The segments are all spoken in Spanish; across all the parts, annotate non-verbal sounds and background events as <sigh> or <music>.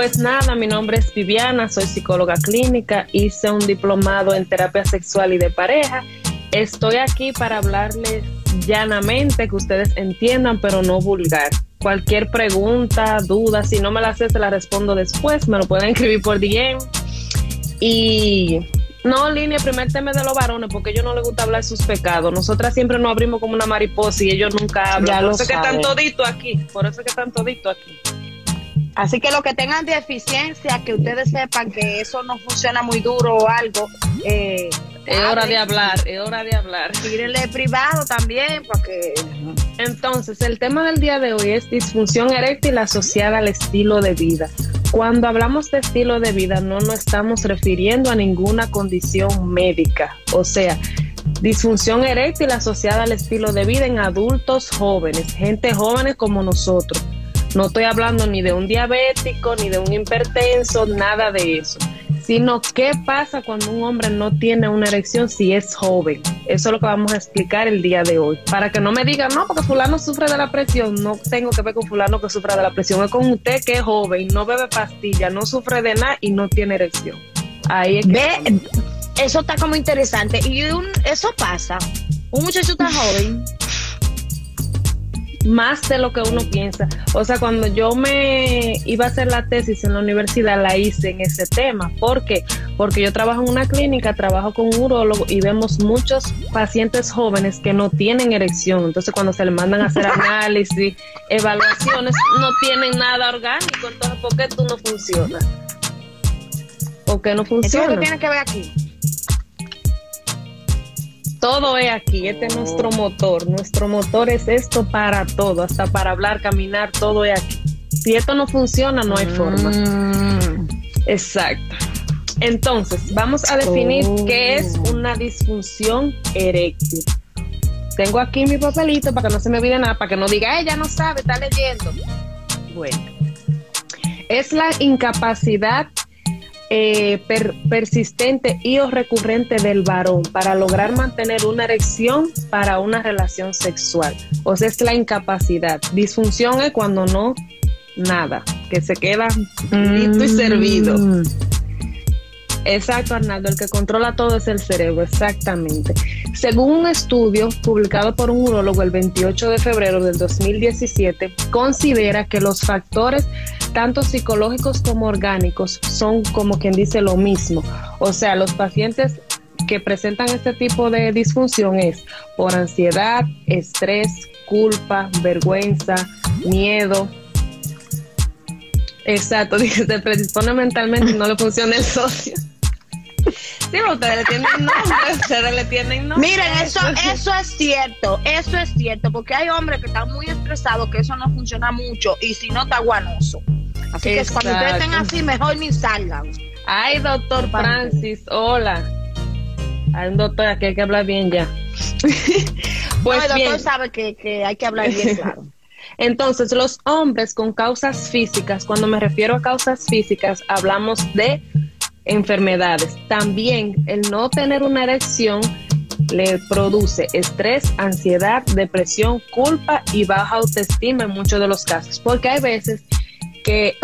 Pues nada, mi nombre es Viviana, soy psicóloga clínica, hice un diplomado en terapia sexual y de pareja. Estoy aquí para hablarles llanamente, que ustedes entiendan, pero no vulgar. Cualquier pregunta, duda, si no me la sé, se la respondo después, me lo pueden escribir por DM. Y no, línea, primer tema de los varones, porque a ellos no les gusta hablar de sus pecados. Nosotras siempre nos abrimos como una mariposa y ellos nunca hablan. por eso es que están toditos aquí, por eso es que están toditos aquí. Así que los que tengan deficiencia, que ustedes sepan que eso no funciona muy duro o algo, eh, es hora de hablar, es hora de hablar. Tírenle privado también, porque... Entonces, el tema del día de hoy es disfunción eréctil asociada al estilo de vida. Cuando hablamos de estilo de vida, no nos estamos refiriendo a ninguna condición médica. O sea, disfunción eréctil asociada al estilo de vida en adultos jóvenes, gente jóvenes como nosotros. No estoy hablando ni de un diabético, ni de un hipertenso, nada de eso sino qué pasa cuando un hombre no tiene una erección si es joven. Eso es lo que vamos a explicar el día de hoy. Para que no me digan, no, porque fulano sufre de la presión, no tengo que ver con fulano que sufra de la presión, es con usted que es joven, no bebe pastilla, no sufre de nada y no tiene erección. Ahí es que Ve, eso está como interesante. Y eso pasa. Un muchacho tan joven más de lo que uno piensa. O sea, cuando yo me iba a hacer la tesis en la universidad, la hice en ese tema. ¿Por qué? Porque yo trabajo en una clínica, trabajo con un urólogo y vemos muchos pacientes jóvenes que no tienen erección. Entonces, cuando se les mandan a hacer <laughs> análisis, evaluaciones, no tienen nada orgánico. Entonces, ¿por qué tú no funcionas? ¿Por qué no funciona? ¿Qué tiene que ver aquí? Todo es aquí, este es nuestro motor. Nuestro motor es esto para todo, hasta para hablar, caminar, todo es aquí. Si esto no funciona, no hay forma. Mm. Exacto. Entonces, vamos a definir Oh. qué es una disfunción eréctil. Tengo aquí mi papelito para que no se me olvide nada, para que no diga, ella no sabe, está leyendo. Bueno, es la incapacidad eh, per- persistente y o recurrente del varón para lograr mantener una erección para una relación sexual. O sea, es la incapacidad. Disfunción es cuando no, nada, que se queda listo y servido. Mm. Exacto, Arnaldo, el que controla todo es el cerebro, exactamente. Según un estudio publicado por un urólogo el 28 de febrero del 2017, considera que los factores tanto psicológicos como orgánicos son como quien dice lo mismo. O sea, los pacientes que presentan este tipo de disfunción es por ansiedad, estrés, culpa, vergüenza, miedo, Exacto, <laughs> dice, se predispone mentalmente y no le funciona el socio. Sí, pero ustedes le tienen nombre, <laughs> ustedes le tienen nombre. Miren, eso, eso es cierto, eso es cierto, porque hay hombres que están muy estresados, que eso no funciona mucho, y si no, está guanoso. Así que cuando ustedes estén Exacto. así, mejor ni salgan. Ay, doctor Francis, hola. Un doctor aquí hay que hablar bien ya. <laughs> pues no, el doctor bien, sabe que, que hay que hablar bien claro. <laughs> entonces los hombres con causas físicas, cuando me refiero a causas físicas, hablamos de enfermedades. También el no tener una erección le produce estrés, ansiedad, depresión, culpa y baja autoestima en muchos de los casos. Porque hay veces que,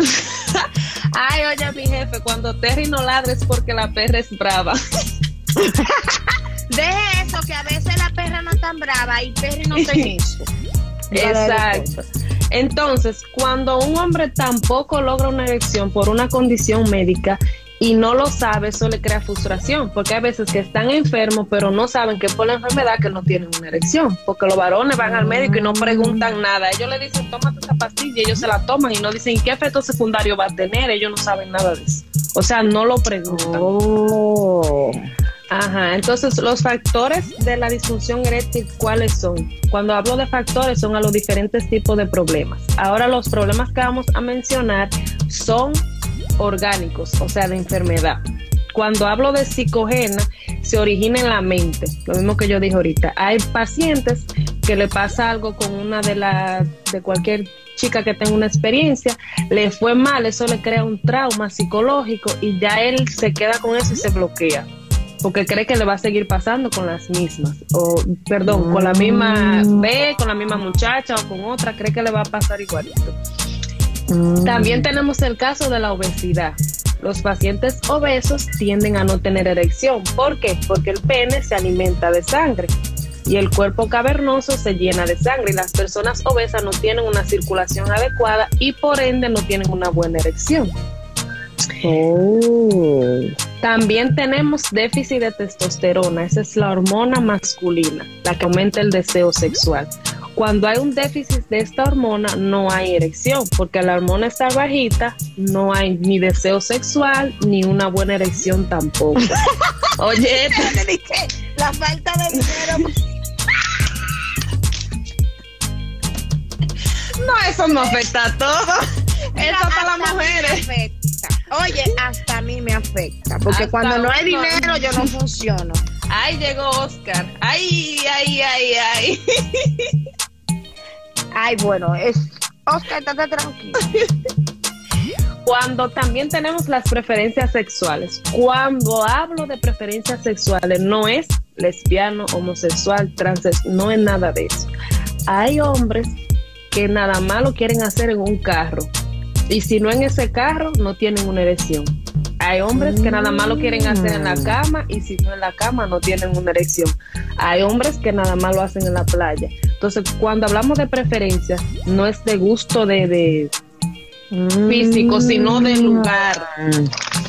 <laughs> ay, oye, mi jefe, cuando Terry no ladra es porque la perra es brava. <laughs> Deje eso, que a veces la perra no es tan brava y Perry no tiene <laughs> eso. Exacto. Entonces, cuando un hombre tampoco logra una erección por una condición médica y no lo sabe, eso le crea frustración, porque hay veces que están enfermos, pero no saben que por la enfermedad que no tienen una erección, porque los varones van al médico y no preguntan nada. Ellos le dicen, tómate esa pastilla, y ellos se la toman y no dicen, ¿y qué efecto secundario va a tener? Ellos no saben nada de eso. O sea, no lo preguntan. Oh. Ajá, entonces los factores de la disfunción eréctil, ¿cuáles son? Cuando hablo de factores son a los diferentes tipos de problemas. Ahora los problemas que vamos a mencionar son orgánicos, o sea, de enfermedad. Cuando hablo de psicogena, se origina en la mente, lo mismo que yo dije ahorita. Hay pacientes que le pasa algo con una de las, de cualquier chica que tenga una experiencia, le fue mal, eso le crea un trauma psicológico y ya él se queda con eso y se bloquea porque cree que le va a seguir pasando con las mismas, o perdón, con la misma B, con la misma muchacha o con otra, cree que le va a pasar igualito. Mm. También tenemos el caso de la obesidad. Los pacientes obesos tienden a no tener erección. ¿Por qué? Porque el pene se alimenta de sangre y el cuerpo cavernoso se llena de sangre y las personas obesas no tienen una circulación adecuada y por ende no tienen una buena erección. Oh. También tenemos déficit de testosterona, esa es la hormona masculina, la que aumenta el deseo sexual. Cuando hay un déficit de esta hormona, no hay erección, porque la hormona está bajita, no hay ni deseo sexual ni una buena erección tampoco. <laughs> Oye, <laughs> la falta de dinero. No, eso no afecta a todo. <laughs> Eso para las mujeres. Oye, hasta a mí me afecta, porque cuando no hay dinero yo no funciono. Ay, llegó Oscar. Ay, ay, ay, ay. Ay, bueno, es Oscar, estate tranquilo. Cuando también tenemos las preferencias sexuales. Cuando hablo de preferencias sexuales, no es lesbiano, homosexual, trans, no es nada de eso. Hay hombres que nada más lo quieren hacer en un carro. Y si no en ese carro, no tienen una erección. Hay hombres que nada más lo quieren hacer en la mm. cama y si no en la cama no tienen una erección. Hay hombres que nada más lo hacen en la playa. Entonces, cuando hablamos de preferencias, no es de gusto de, de físico, sino de lugar.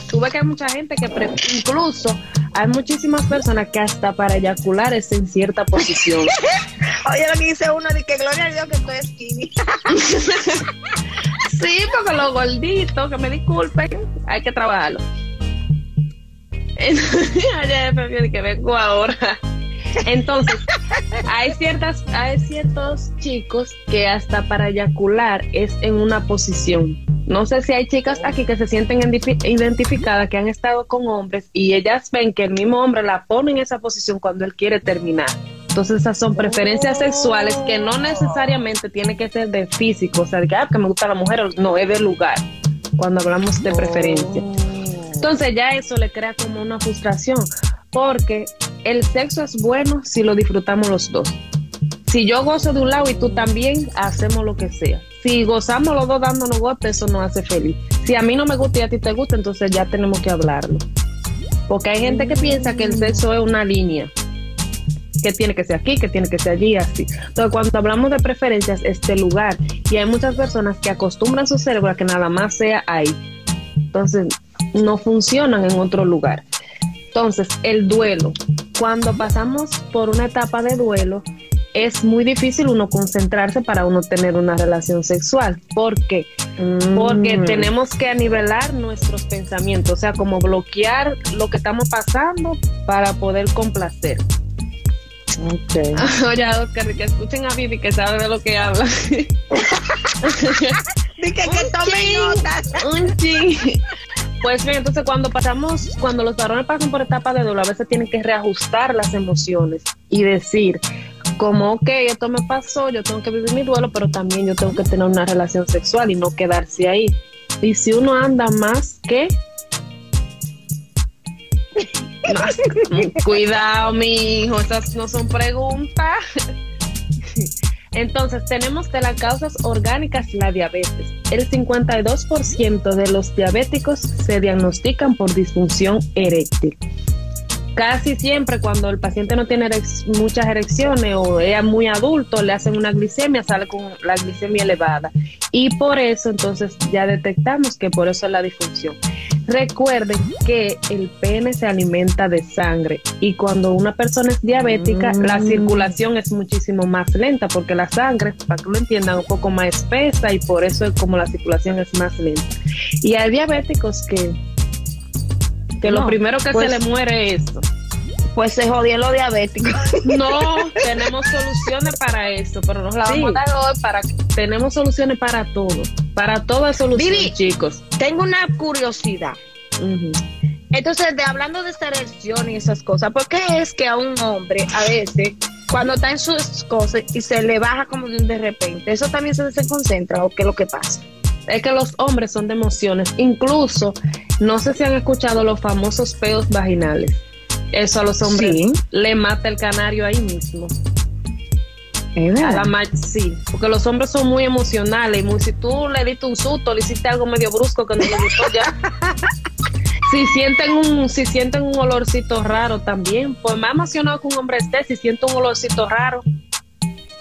Tú ves que hay mucha gente que incluso hay muchísimas personas que hasta para eyacular es en cierta posición. <laughs> Oye, lo que dice uno de que gloria a Dios que estoy skinny. <laughs> sí, porque los gorditos, que me disculpen, hay que trabajarlo. <laughs> que vengo ahora. Entonces, hay ciertas, hay ciertos chicos que hasta para eyacular es en una posición. No sé si hay chicas aquí que se sienten identificadas, que han estado con hombres y ellas ven que el mismo hombre la pone en esa posición cuando él quiere terminar. Entonces esas son preferencias sexuales que no necesariamente tiene que ser de físico, o sea, de que, ah, que me gusta la mujer, no, es de lugar, cuando hablamos de preferencia. Entonces ya eso le crea como una frustración, porque el sexo es bueno si lo disfrutamos los dos. Si yo gozo de un lado y tú también, hacemos lo que sea. Si gozamos los dos dándonos golpes, eso nos hace feliz. Si a mí no me gusta y a ti te gusta, entonces ya tenemos que hablarlo. Porque hay gente que piensa que el sexo es una línea, que tiene que ser aquí, que tiene que ser allí, así. Entonces, cuando hablamos de preferencias, este lugar, y hay muchas personas que acostumbran su cerebro a que nada más sea ahí. Entonces, no funcionan en otro lugar. Entonces, el duelo. Cuando pasamos por una etapa de duelo, es muy difícil uno concentrarse para uno tener una relación sexual. ¿Por qué? Porque mm. tenemos que anivelar nuestros pensamientos, o sea, como bloquear lo que estamos pasando para poder complacer. Okay. <laughs> Oye, Oscar, que escuchen a Vivi que sabe de lo que habla. <laughs> Dice que, que tomen notas. Un ching. Pues bien, entonces cuando pasamos, cuando los varones pasan por etapas de dolor, a veces tienen que reajustar las emociones y decir, como, ok, esto me pasó, yo tengo que vivir mi duelo, pero también yo tengo que tener una relación sexual y no quedarse ahí. Y si uno anda más que... <laughs> cuidado, mi hijo, esas no son preguntas. <laughs> Entonces, tenemos de las causas orgánicas la diabetes. El 52% de los diabéticos se diagnostican por disfunción eréctil casi siempre cuando el paciente no tiene muchas erecciones o es muy adulto, le hacen una glicemia, sale con la glicemia elevada. Y por eso entonces ya detectamos que por eso es la disfunción. Recuerden que el pene se alimenta de sangre y cuando una persona es diabética, la mm. circulación es muchísimo más lenta porque la sangre, para que lo entiendan, un poco más espesa y por eso es como la circulación es más lenta. Y hay diabéticos que que lo primero que se pues le muere es eso. Pues se jodió lo diabético. <laughs> No, <laughs> tenemos soluciones para eso, pero nos la vamos a dar hoy para tenemos soluciones para todo. Para toda solución, chicos. Tengo una curiosidad. Entonces, de, hablando de esta erección y esas cosas, ¿por qué es que a un hombre a veces cuando está en sus cosas y se le baja como de repente, eso también se desconcentra o qué es lo que pasa? Es que los hombres son de emociones. Incluso, no sé si han escuchado los famosos peos vaginales. Eso a los hombres le mata el canario ahí mismo. A la sí, porque los hombres son muy emocionales. Y muy, si tú le diste un susto, le hiciste algo medio brusco que no le gustó ya. <laughs> si sienten un si sienten un olorcito raro también, pues más emocionado que un hombre esté, si siente un olorcito raro,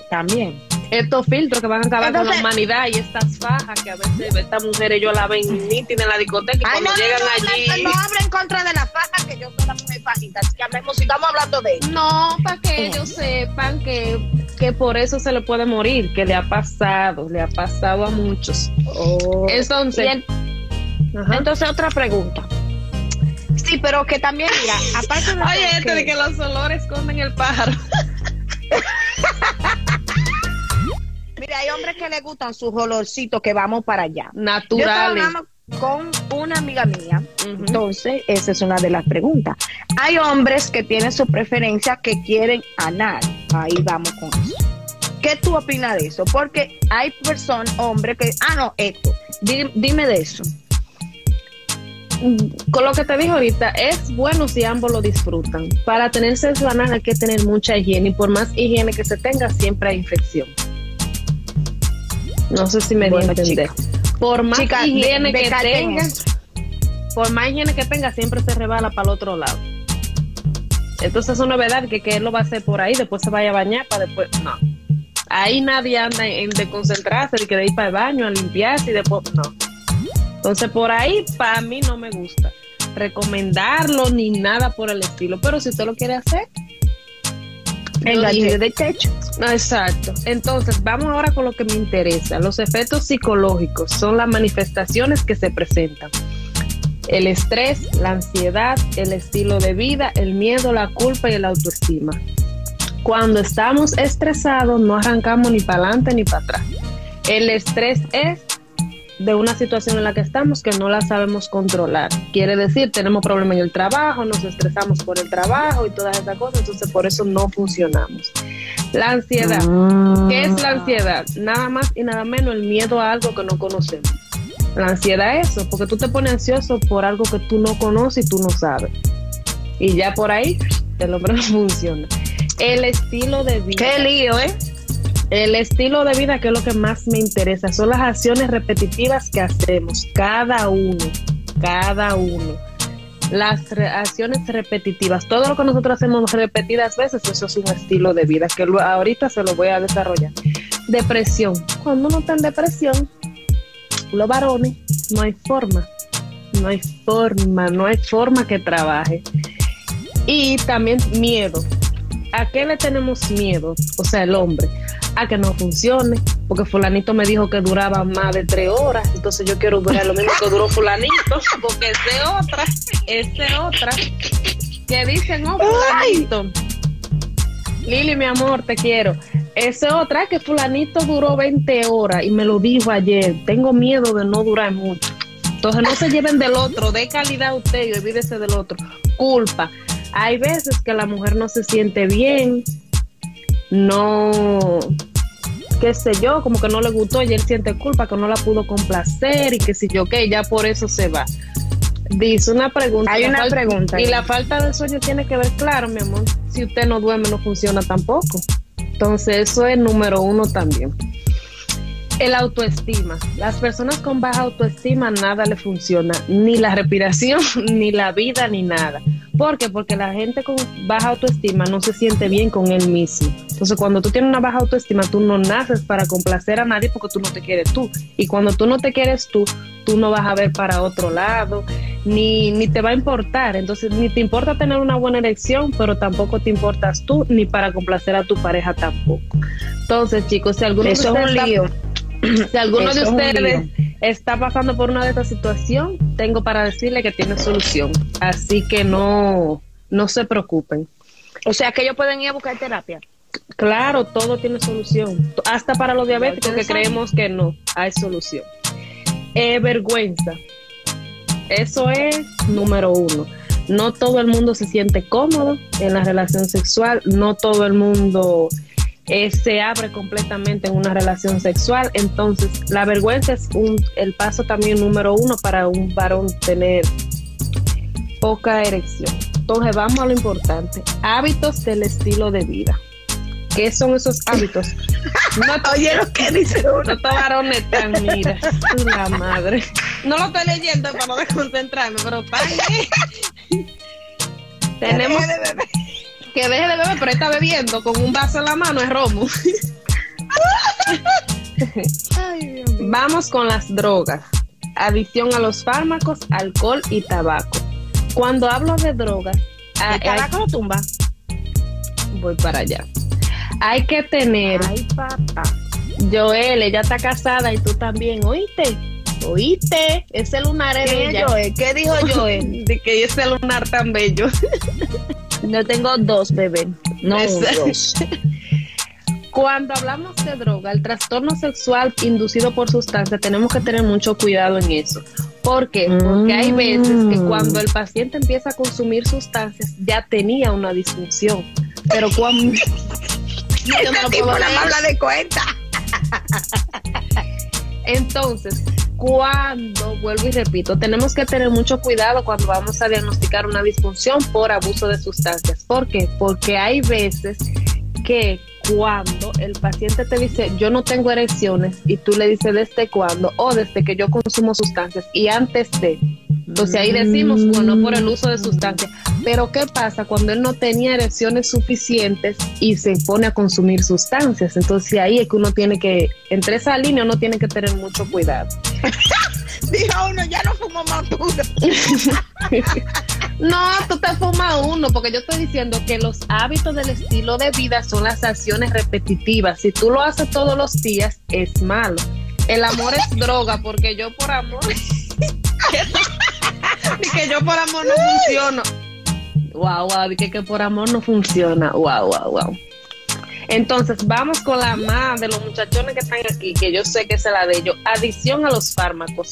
también. Estos filtros que van a acabar con la humanidad y estas fajas que a veces estas mujeres yo la ven nítida en la discoteca y cuando llegan allí. No, hablo en contra de la faja, que yo soy la mujer fajita, así que hablemos, sigamos hablando de eso. No, para que ellos sepan que, que por eso se le puede morir, que le ha pasado, le ha pasado a muchos. Oh. Entonces, entonces otra pregunta. Sí, pero que también, mira, aparte de. <laughs> Oye, este de que los olores comen el pájaro. <laughs> hay hombres que le gustan sus olorcitos que vamos para allá. Naturales. con una amiga mía, entonces esa es una de las preguntas. Hay hombres que tienen su preferencia que quieren anar. Ahí vamos con eso. ¿Qué tú opinas de eso? Porque hay personas, hombres que, ah, no, esto, dime de eso con lo que te dije ahorita, es bueno si ambos lo disfrutan. Para tener sexo anal hay que tener mucha higiene y por más higiene que se tenga, siempre hay infección. No sé si me di a entender. Por más higiene que tenga, por más higiene que tenga, siempre se rebala para el otro lado. Entonces es una novedad que, que él lo va a hacer por ahí, después se vaya a bañar para después. No. Ahí nadie anda en, de concentrarse, de que de ir para el baño a limpiarse y después. No entonces por ahí para mí no me gusta recomendarlo ni nada por el estilo, pero si usted lo quiere hacer, el de techo. No, exacto. Entonces, vamos ahora con lo que me interesa. Los efectos psicológicos son las manifestaciones que se presentan. El estrés, la ansiedad, el estilo de vida, el miedo, la culpa y el autoestima. Cuando estamos estresados no arrancamos ni para adelante ni para atrás. El estrés es de una situación en la que estamos que no la sabemos controlar. Quiere decir, tenemos problemas en el trabajo, nos estresamos por el trabajo y todas esas cosas, entonces por eso no funcionamos. La ansiedad. ¿Qué es la ansiedad? Nada más y nada menos el miedo a algo que no conocemos. La ansiedad es eso, porque tú te pones ansioso por algo que tú no conoces y tú no sabes. Y ya por ahí el hombre <laughs> no funciona. El estilo de vida. Qué lío, ¿eh? El estilo de vida, que es lo que más me interesa, son las acciones repetitivas que hacemos, cada uno, cada uno. Las acciones repetitivas, todo lo que nosotros hacemos repetidas veces, eso es un estilo de vida, que ahorita se lo voy a desarrollar. Depresión, cuando uno está en depresión, los varones, no hay forma, no hay forma, no hay forma que trabaje. Y también miedo. ¿A qué le tenemos miedo? O sea, el hombre a que no funcione, porque fulanito me dijo que duraba más de tres horas, entonces yo quiero durar lo mismo que duró fulanito, <laughs> porque ese otra, ese otra, que dicen, no, fulanito. Lili, mi amor, te quiero. Ese otra que fulanito duró 20 horas y me lo dijo ayer. Tengo miedo de no durar mucho. Entonces no se lleven del otro, de calidad usted y olvídese del otro. Culpa. Hay veces que la mujer no se siente bien, no, qué sé yo, como que no le gustó y él siente culpa que no la pudo complacer y que si yo qué, ya por eso se va. Dice una pregunta. Hay una pregunta. Y la falta de sueño tiene que ver, claro, mi amor, si usted no duerme no funciona tampoco. Entonces eso es número uno también. El autoestima. Las personas con baja autoestima nada le funciona, ni la respiración, <laughs> ni la vida, ni nada. ¿Por qué? Porque la gente con baja autoestima no se siente bien con él mismo. Entonces, cuando tú tienes una baja autoestima, tú no naces para complacer a nadie porque tú no te quieres tú. Y cuando tú no te quieres tú, tú no vas a ver para otro lado, ni, ni te va a importar. Entonces, ni te importa tener una buena elección, pero tampoco te importas tú, ni para complacer a tu pareja tampoco. Entonces, chicos, si alguno Eso es un lío. <clears throat> Si alguno de ustedes está pasando por una de estas situaciones, tengo para decirle que tiene solución. Así que no, no se preocupen. O sea que ellos pueden ir a buscar terapia. Claro, todo tiene solución. Hasta para los diabéticos que creemos que no, hay solución. Eh, vergüenza. Eso es número uno. No todo el mundo se siente cómodo en la relación sexual, no todo el mundo eh, se abre completamente en una relación sexual. Entonces, la vergüenza es un, el paso también número uno para un varón tener poca erección. Entonces, vamos a lo importante. Hábitos del estilo de vida. qué son esos hábitos. <laughs> No, oye lo que dice uno. No te varones tan, mira, la madre. No lo estoy leyendo para no desconcentrarme, pero está Tenemos que deje de beber, pero está bebiendo con un vaso en la mano, es romo. Vamos con las drogas. Adicción a los fármacos, alcohol y tabaco. Cuando hablo de drogas, ¿el tabaco lo tumba? Voy para allá. Hay que tener. Ay, papá. Joel, ella está casada y tú también, ¿oíste? ¿Oíste? Ese lunar es de ella. Joel? ¿Qué dijo <laughs> Joel? de que ese lunar tan bello. <laughs> Yo tengo dos bebés, no dos. <laughs> Cuando hablamos de droga, el trastorno sexual inducido por sustancias, tenemos que tener mucho cuidado en eso. ¿Por qué? Porque hay veces que mm. cuando el paciente empieza a consumir sustancias ya tenía una disfunción. Pero cuando... <laughs> No la habla de cuenta. Entonces, cuando, vuelvo y repito, tenemos que tener mucho cuidado cuando vamos a diagnosticar una disfunción por abuso de sustancias. ¿Por qué? Porque hay veces que cuando el paciente te dice yo no tengo erecciones y tú le dices desde cuándo o desde que yo consumo sustancias y antes de, entonces ahí decimos, bueno, por el uso de sustancias. Pero ¿qué pasa cuando él no tenía erecciones suficientes y se pone a consumir sustancias? Entonces ahí es que uno tiene que, entre esa línea uno tiene que tener mucho cuidado. <laughs> Dijo uno, ya no fumo más <laughs> No, tú te fumas uno, porque yo estoy diciendo que los hábitos del estilo de vida son las acciones repetitivas. Si tú lo haces todos los días, es malo. El amor es droga, porque yo por amor. <laughs> <laughs> y que yo por amor no funciono. Wow, wow, y que, por amor no funciona. Wow, wow, wow. Entonces, vamos con la más de los muchachones que están aquí, que yo sé que es la de ellos. Adicción a los fármacos.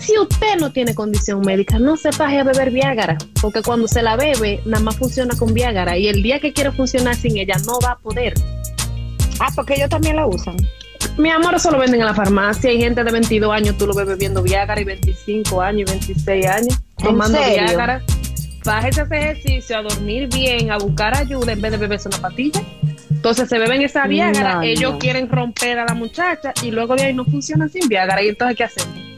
Si usted no tiene condición médica, no se paje a beber Viagra, porque cuando se la bebe, nada más funciona con Viagra. Y el día que quiere funcionar sin ella, no va a poder. Ah, porque ellos también la usan. Mi amor, eso lo venden en la farmacia. Hay gente de 22 años, tú lo ves bebiendo Viagra, y 25 años, y 26 años, tomando Viagra. Bájese ese ejercicio, a dormir bien, a buscar ayuda en vez de beberse una patilla. Entonces se beben esa Viagra, ellos quieren romper a la muchacha y luego de ahí no funciona sin Viagra. ¿Y entonces qué hacemos?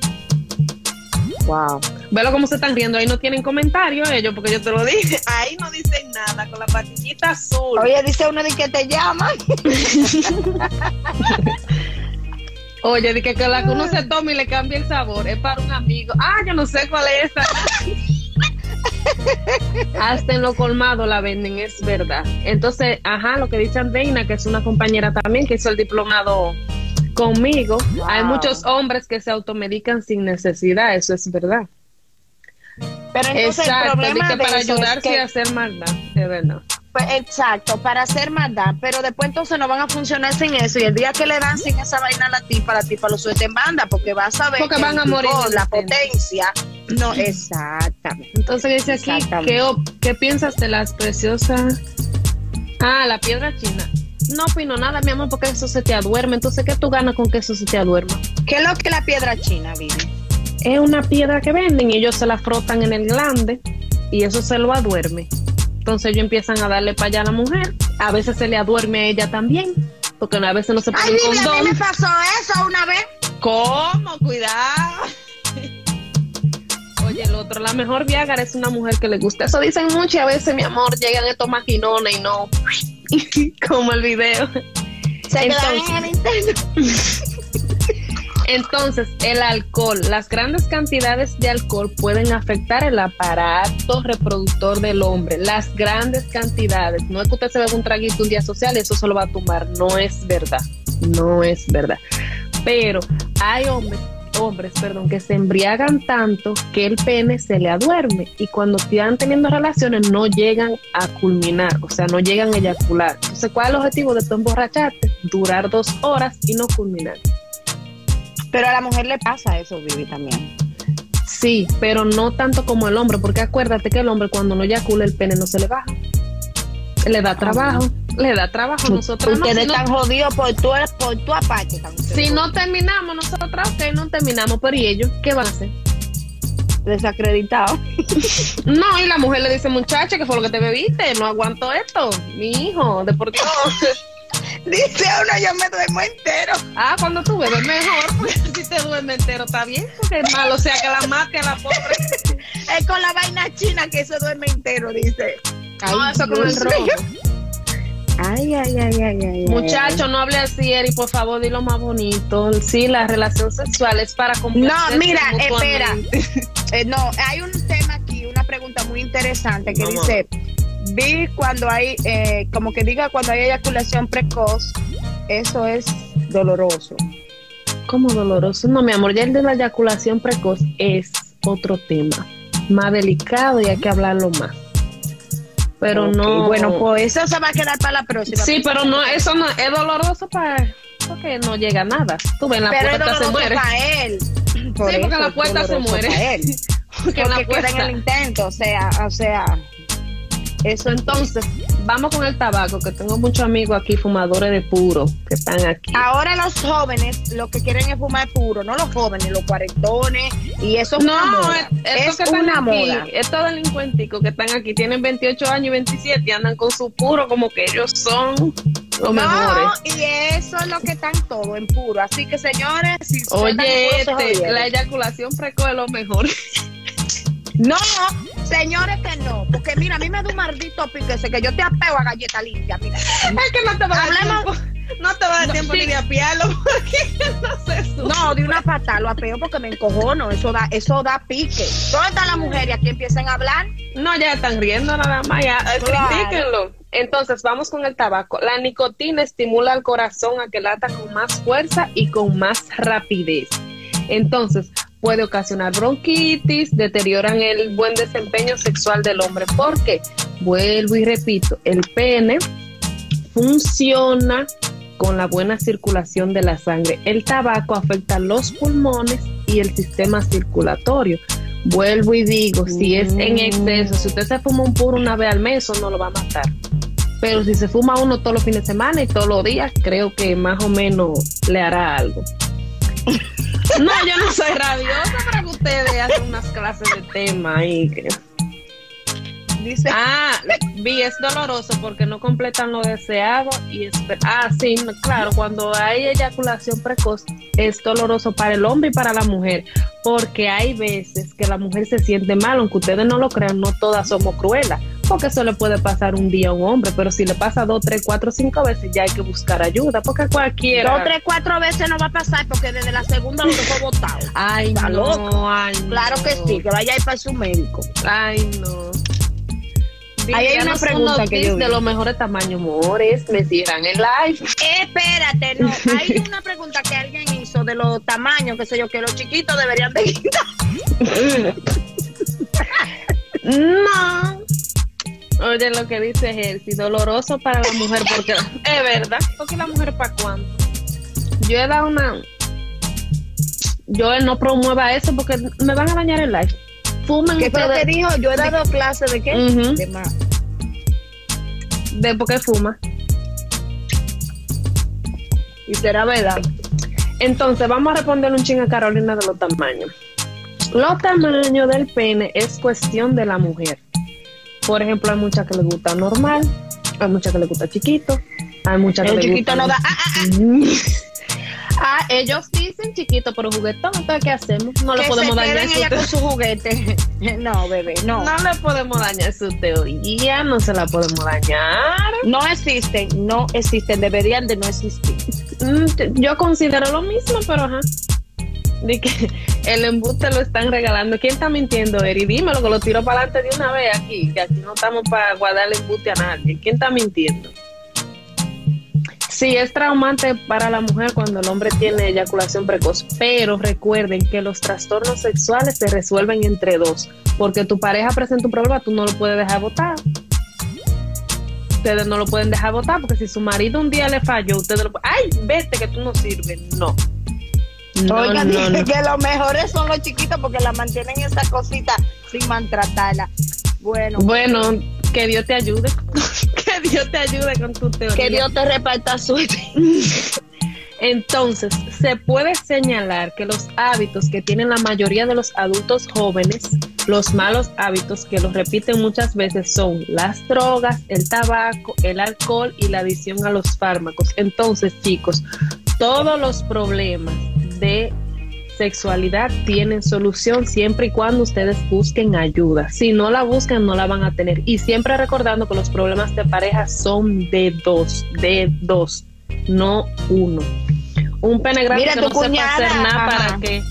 Wow. Velo cómo se están riendo. Ahí no tienen comentarios ellos, porque yo te lo dije. <laughs> Ahí no dicen nada con la patillita azul. Oye, dice uno de que te llama. <laughs> Oye, de que, que la que uno se toma y le cambia el sabor. Es para un amigo. Ah, yo no sé cuál es esa. <laughs> Hasta en lo colmado la venden, es verdad. Entonces, ajá, lo que dice Andeina, que es una compañera también que hizo el diplomado conmigo, hay muchos hombres que se automedican sin necesidad, eso es verdad. Pero entonces el problema que para ayudarse a hacer maldad, es verdad. Pues, exacto, para hacer maldad, pero después entonces no van a funcionar sin eso y el día que le dan sin esa vaina a la tipa, la tipa lo suelta en banda porque va a saber porque van a morir la potencia. No, exactamente. Entonces dice aquí, ¿qué, ¿qué piensas de las preciosas? Ah, la piedra china. No opino nada, mi amor, porque eso se te aduerme. Entonces, ¿qué tú ganas con que eso se te aduerma? ¿Qué es lo que la piedra china, vive? Es una piedra que venden y ellos se la frotan en el glande y eso se lo aduerme. Entonces ellos empiezan a darle para allá a la mujer. A veces se le aduerme a ella también, porque a veces no se pone Ay, condón. a mí me pasó eso una vez. ¿Cómo? Cuidado. <laughs> Oye, el otro, la mejor Viagra es una mujer que le gusta. Eso dicen mucho y a veces, mi amor, llegan estos maquinones y no. <laughs> Como el video. Se Entonces, en el. Entonces, el alcohol, las grandes cantidades de alcohol pueden afectar el aparato reproductor del hombre. Las grandes cantidades. No es que usted se vea un traguito un día social y eso se lo va a tumbar. No es verdad. No es verdad. Pero hay hombres hombres, perdón, que se embriagan tanto que el pene se le aduerme y cuando están teniendo relaciones no llegan a culminar, o sea, no llegan a eyacular. Entonces, ¿cuál es el objetivo de tu emborracharte? Durar dos horas y no culminar. Pero a la mujer le pasa eso, Vivi, también. Sí, pero no tanto como el hombre, porque acuérdate que el hombre cuando no eyacula el pene no se le baja. Le da trabajo, le da trabajo a nosotros. Ustedes no, están jodidos por tu, por tu aparte. Si no terminamos nosotros, ok, no terminamos, pero ¿y ellos qué van a hacer? Desacreditado. <laughs> no, y la mujer le dice, muchacha, que fue lo que te bebiste, no aguanto esto, mi hijo, de por <laughs> Dice uno, yo me duermo entero. Ah, cuando tú bebes mejor, porque si te duerme entero está bien, porque es malo, o sea, que la mate a la pobre. <laughs> es con la vaina china que se duerme entero, dice. Ay, no, eso con el rojo. Ay, ay, ay, ay, ay. Muchacho, no hable así, Eri, por favor, di lo más bonito. Sí, la relación sexual es para No, mira, espera. <laughs> eh, no, hay un tema aquí, una pregunta muy interesante que dice, vi cuando hay, eh, como que diga cuando hay eyaculación precoz, eso es doloroso. ¿Cómo doloroso? No, mi amor, ya el de la eyaculación precoz es otro tema, más delicado y hay que hablarlo más pero no. Bueno, pues eso se va a quedar para la próxima. Sí, pero no, eso no es doloroso para porque no llega a nada. Tú ves, la puerta se muere. Para él. sí, porque la puerta se muere. Él. <laughs> porque, la puerta... queda en el intento, o sea, o sea, eso entonces, vamos con el tabaco, que tengo muchos amigos aquí fumadores de puro que están aquí. Ahora los jóvenes lo que quieren es fumar puro, no los jóvenes, los cuarentones y eso no, es, es una moda. Estos delincuenticos que están aquí tienen 28 años y 27 y andan con su puro como que ellos son los mejores. Y eso es lo que están todos en puro. Así que señores, si Oye, este, la eyaculación precoz es lo mejor. <laughs> No, señores que no, porque mira, a mí me da un maldito piquese que yo te apeo a galleta limpia, mira. Es que no te va a dar tiempo, no te va a dar tiempo ni de apiarlo, <laughs> porque no sé. No, de una patada lo apeo porque me encojono, eso da, eso da pique. ¿Dónde está la mujer y aquí empiezan a hablar? No, ya están riendo nada más, ya, claro. Entonces, vamos con el tabaco. La nicotina estimula al corazón a que lata con más fuerza y con más rapidez. Entonces, puede ocasionar bronquitis, deterioran el buen desempeño sexual del hombre, porque, vuelvo y repito, el pene funciona con la buena circulación de la sangre. El tabaco afecta los pulmones y el sistema circulatorio. Vuelvo y digo, si es en exceso, si usted se fuma un puro una vez al mes, eso no lo va a matar. Pero si se fuma uno todos los fines de semana y todos los días, creo que más o menos le hará algo. No, yo no soy rabiosa para que ustedes hagan unas clases de tema y que... Dice, ah, vi, es doloroso porque no completan lo deseado y ah, sí, claro, cuando hay eyaculación precoz es doloroso para el hombre y para la mujer, porque hay veces que la mujer se siente mal, aunque ustedes no lo crean, no todas somos cruelas, porque eso le puede pasar un día a un hombre, pero si le pasa dos, tres, cuatro, cinco veces ya hay que buscar ayuda, porque cualquiera... Dos, tres, cuatro veces no va a pasar porque desde la segunda lo dejó botado. Ay, no, ay, Claro que sí, que vaya a ir para su médico. Ay, no. Ahí hay una pregunta que yo de los mejores tamaños, amores, me cierran el live. espérate, no, hay <laughs> una pregunta que alguien hizo de los tamaños, que sé yo, que los chiquitos deberían de quitar. no. Oye, lo que dice si doloroso para la mujer, porque es verdad, porque la mujer para cuándo. Yo he dado una. Yo no promueva eso porque me van a dañar el live. Fumen ¿Qué fue lo que dijo? Yo he dado clase de qué? De más. De por qué fuma. Y será verdad. Entonces, vamos a responderle un ching a Carolina de los tamaños. Los tamaños del pene es cuestión de la mujer. Por ejemplo, hay muchas que le gusta normal, hay muchas que le gusta chiquito, hay muchas que le chiquito no da. Ah, ah, ah. Ah, ellos dicen chiquito, pero juguetón, entonces ¿qué hacemos? No le podemos dañar ella con su juguete. <laughs> no, bebé, no. No le podemos dañar su teoría, no se la podemos dañar. No existen, no existen, deberían de no existir. Mm, yo considero lo mismo, pero ajá de que el embuste lo están regalando. ¿Quién está mintiendo, Eri? Dímelo, que lo tiro para adelante de una vez aquí, que aquí no estamos para guardar el embuste a nadie. ¿Quién está mintiendo? Sí, es traumante para la mujer cuando el hombre tiene eyaculación precoz, pero recuerden que los trastornos sexuales se resuelven entre dos, porque tu pareja presenta un problema, tú no lo puedes dejar votar. Ustedes no lo pueden dejar votar, porque si su marido un día le falló, ustedes lo ¡Ay, vete que tú no sirves! No Oigan, <laughs> que los mejores son los chiquitos porque la mantienen esa cosita sin maltratarla. Bueno. Bueno, que Dios te ayude. <laughs> que Dios te ayude con tu teoría. Que Dios te reparta suerte. <laughs> Entonces, se puede señalar que los hábitos que tienen la mayoría de los adultos jóvenes Los malos hábitos que los repiten muchas veces son las drogas, el tabaco, el alcohol y la adicción a los fármacos. Entonces, chicos, todos los problemas de sexualidad tienen solución siempre y cuando ustedes busquen ayuda. Si no la buscan, no la van a tener. Y siempre recordando que los problemas de pareja son de dos, de dos, no uno. Un pene grande Mira, que tu no sepa cuñada, hacer nada para que...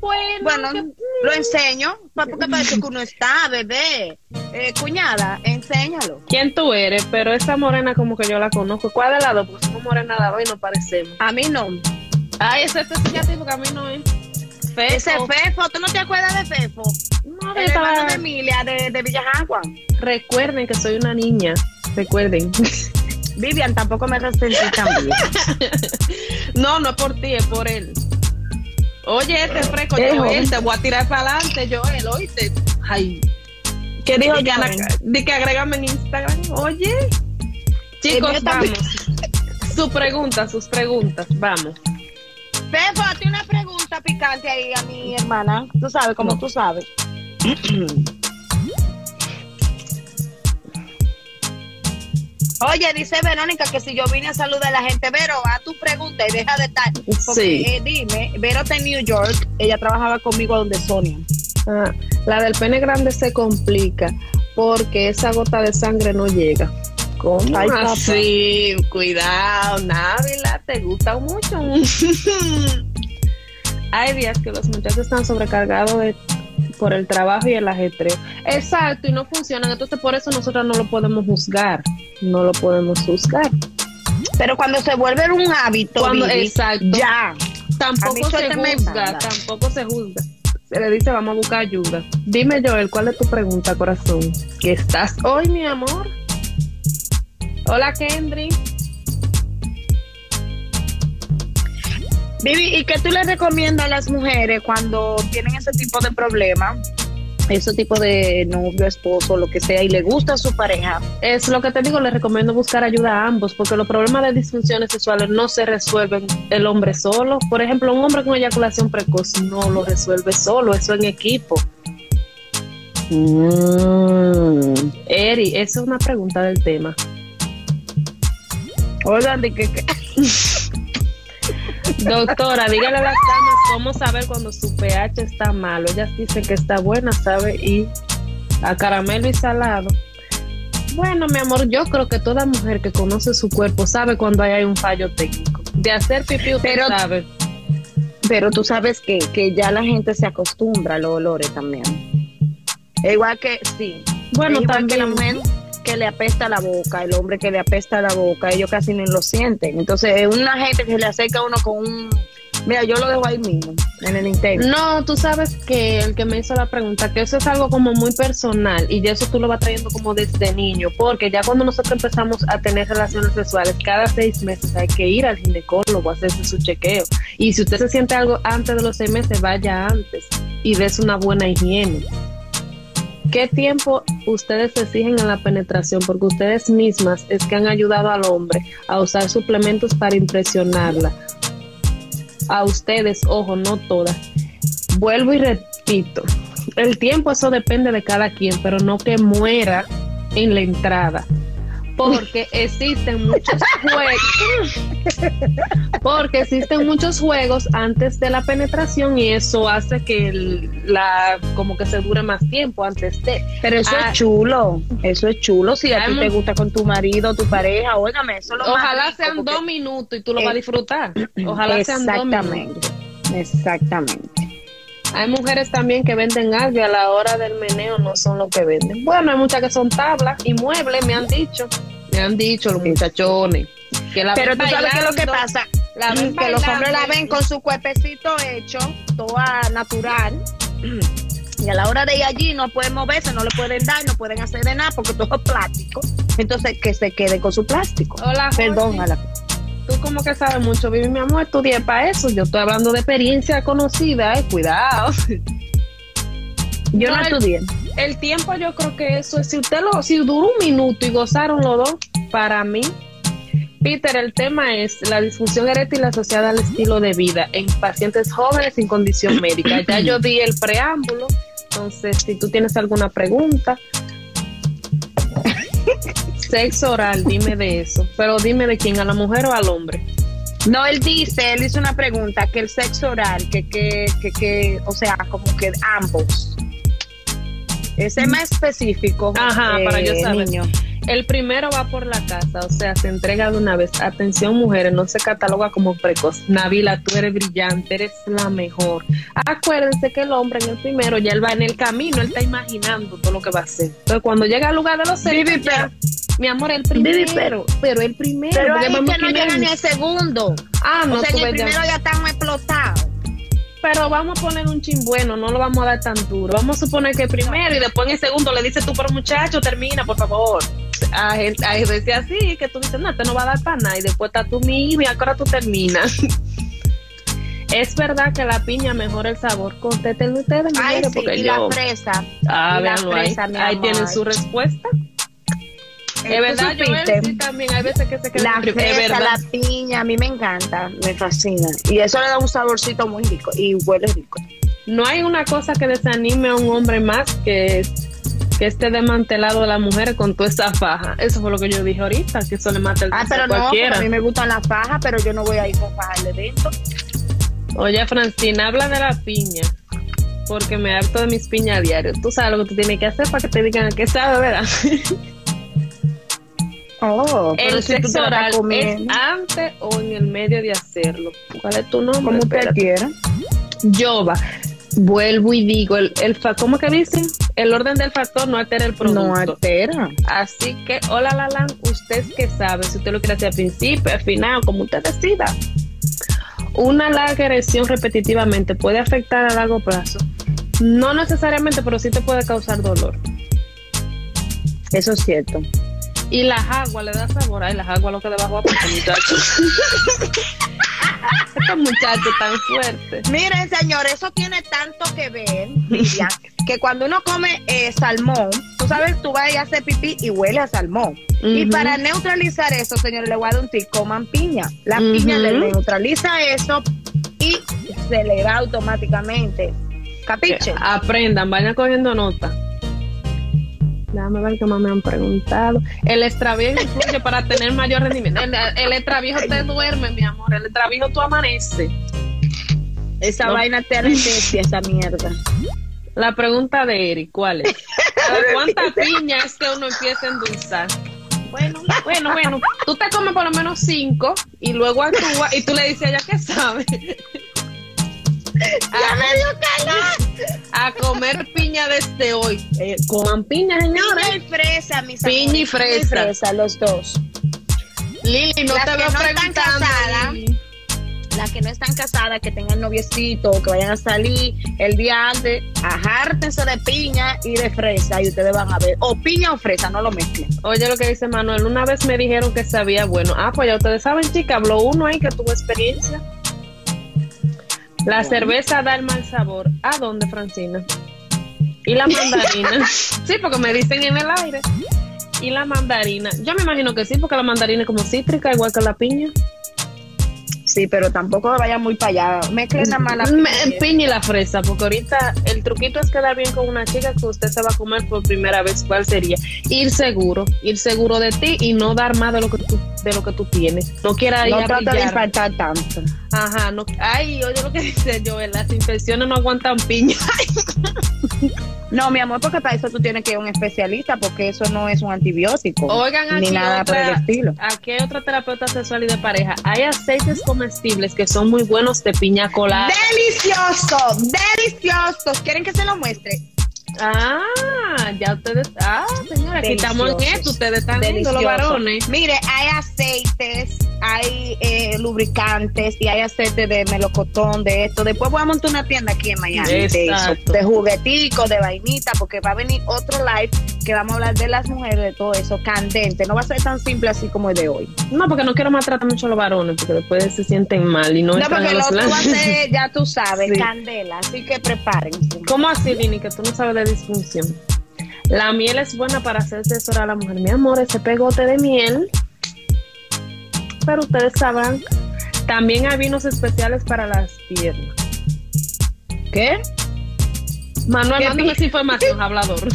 Bueno, Bueno, que- lo enseño, porque parece que uno está, bebé. Eh, cuñada, enséñalo. ¿quién tú eres? Pero esa morena como que yo la conozco. ¿Cuál de las dos? Porque somos morena las dos y no parecemos. A mí no. Ay, ese este sí ya te dijo que a mí no es. Fefo. Ese Fefo, ¿tú no te acuerdas de Fefo? No, El estaba- hermano de Emilia de, de Villajagua. Recuerden que soy una niña. Recuerden. <laughs> Vivian, tampoco me resentí también. <laughs> no, no es por ti, es por él. Oye, este fresco, Es Joel, te voy a tirar para adelante, Joel, oíste. Ay. ¿Qué dijo Di que, Joel? Ana- di que agrégame en Instagram. Oye. Chicos, vamos. Su pregunta, sus preguntas, vamos. Fefo, hazte una pregunta picante ahí a mi hermana. Tú sabes, como No. tú sabes. <clears throat> Oye, dice Verónica que si yo vine a saludar a la gente, Vero, a tu pregunta y deja de estar. Porque, Sí. eh, dime, Vero está en New York, ella trabajaba conmigo donde Sonia. Ah, la del pene grande se complica porque esa gota de sangre no llega. ¿Cómo Ay, papá. así? Cuidado, Návila, te gusta mucho. <laughs> Hay días que los muchachos están sobrecargados de- por el trabajo y el ajetreo. Exacto, y no funcionan. Entonces, por eso nosotros no lo podemos juzgar. No lo podemos juzgar. Pero cuando se vuelve un hábito, Cuando- Vivi, exacto. ya. Tampoco se juzga, tampoco se juzga. Se le dice, vamos a buscar ayuda. Dime, Joel, ¿cuál es tu pregunta, corazón? ¿Qué estás hoy, mi amor? Hola, Kendry. Vivi, ¿y qué tú le recomiendas a las mujeres cuando tienen ese tipo de problemas? Ese tipo de novio, esposo, lo que sea, y le gusta a su pareja. Es lo que te digo, les recomiendo buscar ayuda a ambos, porque los problemas de disfunciones sexuales no se resuelven el hombre solo. Por ejemplo, un hombre con eyaculación precoz no lo resuelve solo, eso en equipo. Eri, esa es una pregunta del tema. Oigan, de que, que- Doctora, dígale a las damas cómo saber cuando su pH está malo. Ellas dicen que está buena, sabe, y a caramelo y salado. Bueno, mi amor, yo creo que toda mujer que conoce su cuerpo sabe cuando hay un fallo técnico. De hacer pipí, usted Pero- sabe. pero tú sabes que, que ya la gente se acostumbra a los olores también. Igual que, sí. Bueno, que la también. mujer que le apesta la boca, el hombre que le apesta la boca, ellos casi ni lo sienten. Entonces, es una gente que se le acerca a uno con un. Mira, yo lo dejo ahí mismo, en el Nintendo. No, tú sabes que el que me hizo la pregunta, que eso es algo como muy personal y eso tú lo vas trayendo como desde niño, porque ya cuando nosotros empezamos a tener relaciones sexuales, cada seis meses hay que ir al ginecólogo a hacerse su chequeo. Y si usted se siente algo antes de los seis meses, vaya antes y des una buena higiene. ¿Qué tiempo ustedes exigen en la penetración? Porque ustedes mismas es que han ayudado al hombre a usar suplementos para impresionarla a ustedes, ojo, no todas. Vuelvo y repito, el tiempo eso depende de cada quien, pero no que muera en la entrada. Porque existen muchos juegos. Porque existen muchos juegos antes de la penetración y eso hace que el- la como que se dure más tiempo antes de. Pero eso Ah. es chulo, eso es chulo. Si a ti te gusta con tu marido, tu pareja, óigame, eso es lo más Ojalá rico, sean dos minutos y tú lo vas a disfrutar. <clears throat> Ojalá sean dos Exactamente, minutos. exactamente. Hay mujeres también que venden algo y a la hora del meneo no son lo que venden. Bueno, hay muchas que son tablas y muebles, me han dicho. Me han dicho los muchachones. Que la Pero tú sabes qué es lo que pasa, la ven que los hombres la ven con su cuerpecito hecho, toda natural. Y a la hora de ir allí no pueden moverse, no le pueden dar, no pueden hacer de nada porque todo es plástico. Entonces que se quede con su plástico. Hola, Perdón, Jorge. a la- Tú como que sabes mucho, Vivi, mi amor, estudié para eso. Yo estoy hablando de experiencia conocida, eh, cuidado. <laughs> yo no No, el- estudié. El tiempo yo creo que eso es, si usted lo, si duró un minuto y gozaron los dos, para mí, Peter, el tema es la disfunción eréctil asociada al estilo de vida en pacientes jóvenes sin condición médica. Ya yo di el preámbulo Entonces, si tú tienes alguna pregunta, sexo oral, dime de eso. Pero dime de quién, a la mujer o al hombre. No, él dice, él hizo una pregunta, que el sexo oral, que, que, que, que o sea, como que ambos. Ese más específico. Ajá, para yo eh, saber. niño. El primero va por la casa, o sea, se entrega de una vez. Atención, mujeres, no se cataloga como precoz. Navila, tú eres brillante, eres la mejor. Acuérdense que el hombre en el primero ya él va en el camino, él está imaginando todo lo que va a hacer. Entonces, cuando llega al lugar de los ya, mi amor, el primero. Pero- pero el primero. Pero ahí que no llega ni el segundo. Ah, no, o sea, en el primero ya están explotados. Pero vamos a poner un chin bueno, no lo vamos a dar tan duro. Vamos a suponer que primero y después en el segundo le dices tú, pero muchacho, termina, por favor. A gente, a gente así, que tú dices, no, te no va a dar para nada. Y después está tú, mi y ahora tú terminas. <laughs> es verdad que la piña mejora el sabor. Contéstenme ustedes, Ay, sí, porque y yo. la fresa. Ah, y la véanlo ahí. fresa, mi Ahí amor. tienen su respuesta. Es ¿tú verdad, yo sí también. Hay veces que se queda La fresa, la piña, a mí me encanta, me fascina. Y eso le da un saborcito muy rico y huele rico. No hay una cosa que desanime a un hombre más que, que esté desmantelado de la mujer con toda esa faja. Eso fue lo que yo dije ahorita, que eso le mata el Ah, pero a no, cualquiera. a mí me gustan las fajas, pero yo no voy a ir con fajas de dentro. Oye, Francina, habla de la piña. Porque me harto de mis piñas a diario. Tú sabes lo que tú tienes que hacer para que te digan que sabe, ¿verdad? <laughs> Oh, pero el si tú sexo la oral es antes o en el medio de hacerlo. ¿Cuál es tu nombre? como usted quiera. Yoba. Vuelvo y digo, el, el fa- ¿cómo que dicen? El orden del factor no altera el producto. No altera. Así que, hola, la, la, usted que sabe, si usted lo quiere hacer al principio, al final, como usted decida. Una larga erección repetitivamente puede afectar a largo plazo. No necesariamente, pero sí te puede causar dolor. Eso es cierto. Y las aguas le da sabor. Ay, las aguas lo que debajo va a pasar, muchachos. <laughs> Estos muchachos tan fuertes. Miren, señor, eso tiene tanto que ver, Vivian, que cuando uno come eh, salmón, tú sabes, tú vas a hacer pipí y huele a salmón. Y para neutralizar eso, señores, le voy a dar un tip, coman piña. La piña le neutraliza eso y se le va automáticamente. ¿Capiche? Aprendan, vayan cogiendo nota. Déjame ver qué más me han preguntado. El extravío influye para tener mayor rendimiento. El, el extravío te duerme, mi amor. El extravío tú amanece. Esa no. vaina te anestesia, esa mierda. La pregunta de Eric, ¿cuál es? <laughs> ¿Cada cuánta piña es que uno empieza a endulzar? Bueno, bueno, bueno. Tú te comes por lo menos cinco y luego actúa y tú le dices a ella que sabe. ¡Ya me dio calor! A comer piña desde hoy. Eh, coman piña, Piña señores. y fresa, mis Piña amores. y fresa. los dos. Lili, no Las te que veo no están preguntando. Las que no están casadas, que tengan noviecito, que vayan a salir el día antes, ajártense de piña y de fresa y ustedes van a ver. O piña o fresa, no lo mezclen. Oye lo que dice Manuel, una vez me dijeron que sabía bueno. Ah, pues ya ustedes saben, chica, habló uno ahí que tuvo experiencia. La cerveza da el mal sabor. ¿A dónde, Francina? Y la mandarina. <laughs> sí, porque me dicen en el aire. Y la mandarina. Yo me imagino que sí, porque la mandarina es como cítrica, igual que la piña. Sí, pero tampoco vayan muy para allá. Mezclen nada más la piña. piña y la fresa, porque ahorita el truquito es quedar bien con una chica que usted se va a comer por primera vez. ¿Cuál sería? Ir seguro, ir seguro de ti y no dar más de lo que tú, de lo que tú tienes. No quiera ir No a trata de infartar tanto. Ajá, no. Ay, oye lo que <laughs> dice Joel, las infecciones no aguantan piña. <laughs> No, mi amor, porque para eso tú tienes que ir a un especialista, porque eso no es un antibiótico. Oigan ni aquí nada por el otra, estilo. aquí hay otra terapeuta sexual y de pareja. Hay aceites que son muy buenos de piña colada. ¡Delicioso! ¡Deliciosos! ¿Quieren que se lo muestre? Ah, ya ustedes. Ah, señora, aquí estamos en esto. Ustedes están viendo los varones. Mire, hay aceites, hay eh, lubricantes y hay aceite de melocotón, de esto. Después voy a montar una tienda aquí en Miami de eso, de jugueticos, de vainita, porque va a venir otro live que vamos a hablar de las mujeres, de todo eso, candente. No va a ser tan simple así como el de hoy. No, porque no quiero maltratar mucho a los varones, porque después se sienten mal y no, No, porque los a planes. ser, ya tú sabes, Sí. candela. Así que prepárense. ¿Cómo así, Lini, que tú no sabes de disfunción? La miel es buena para hacer sexo oral a la mujer. Mi amor, ese pegote de miel. Pero ustedes sabrán, también hay vinos especiales para las piernas. ¿Qué? Manuel, mándame esa información, <laughs> hablador. <laughs>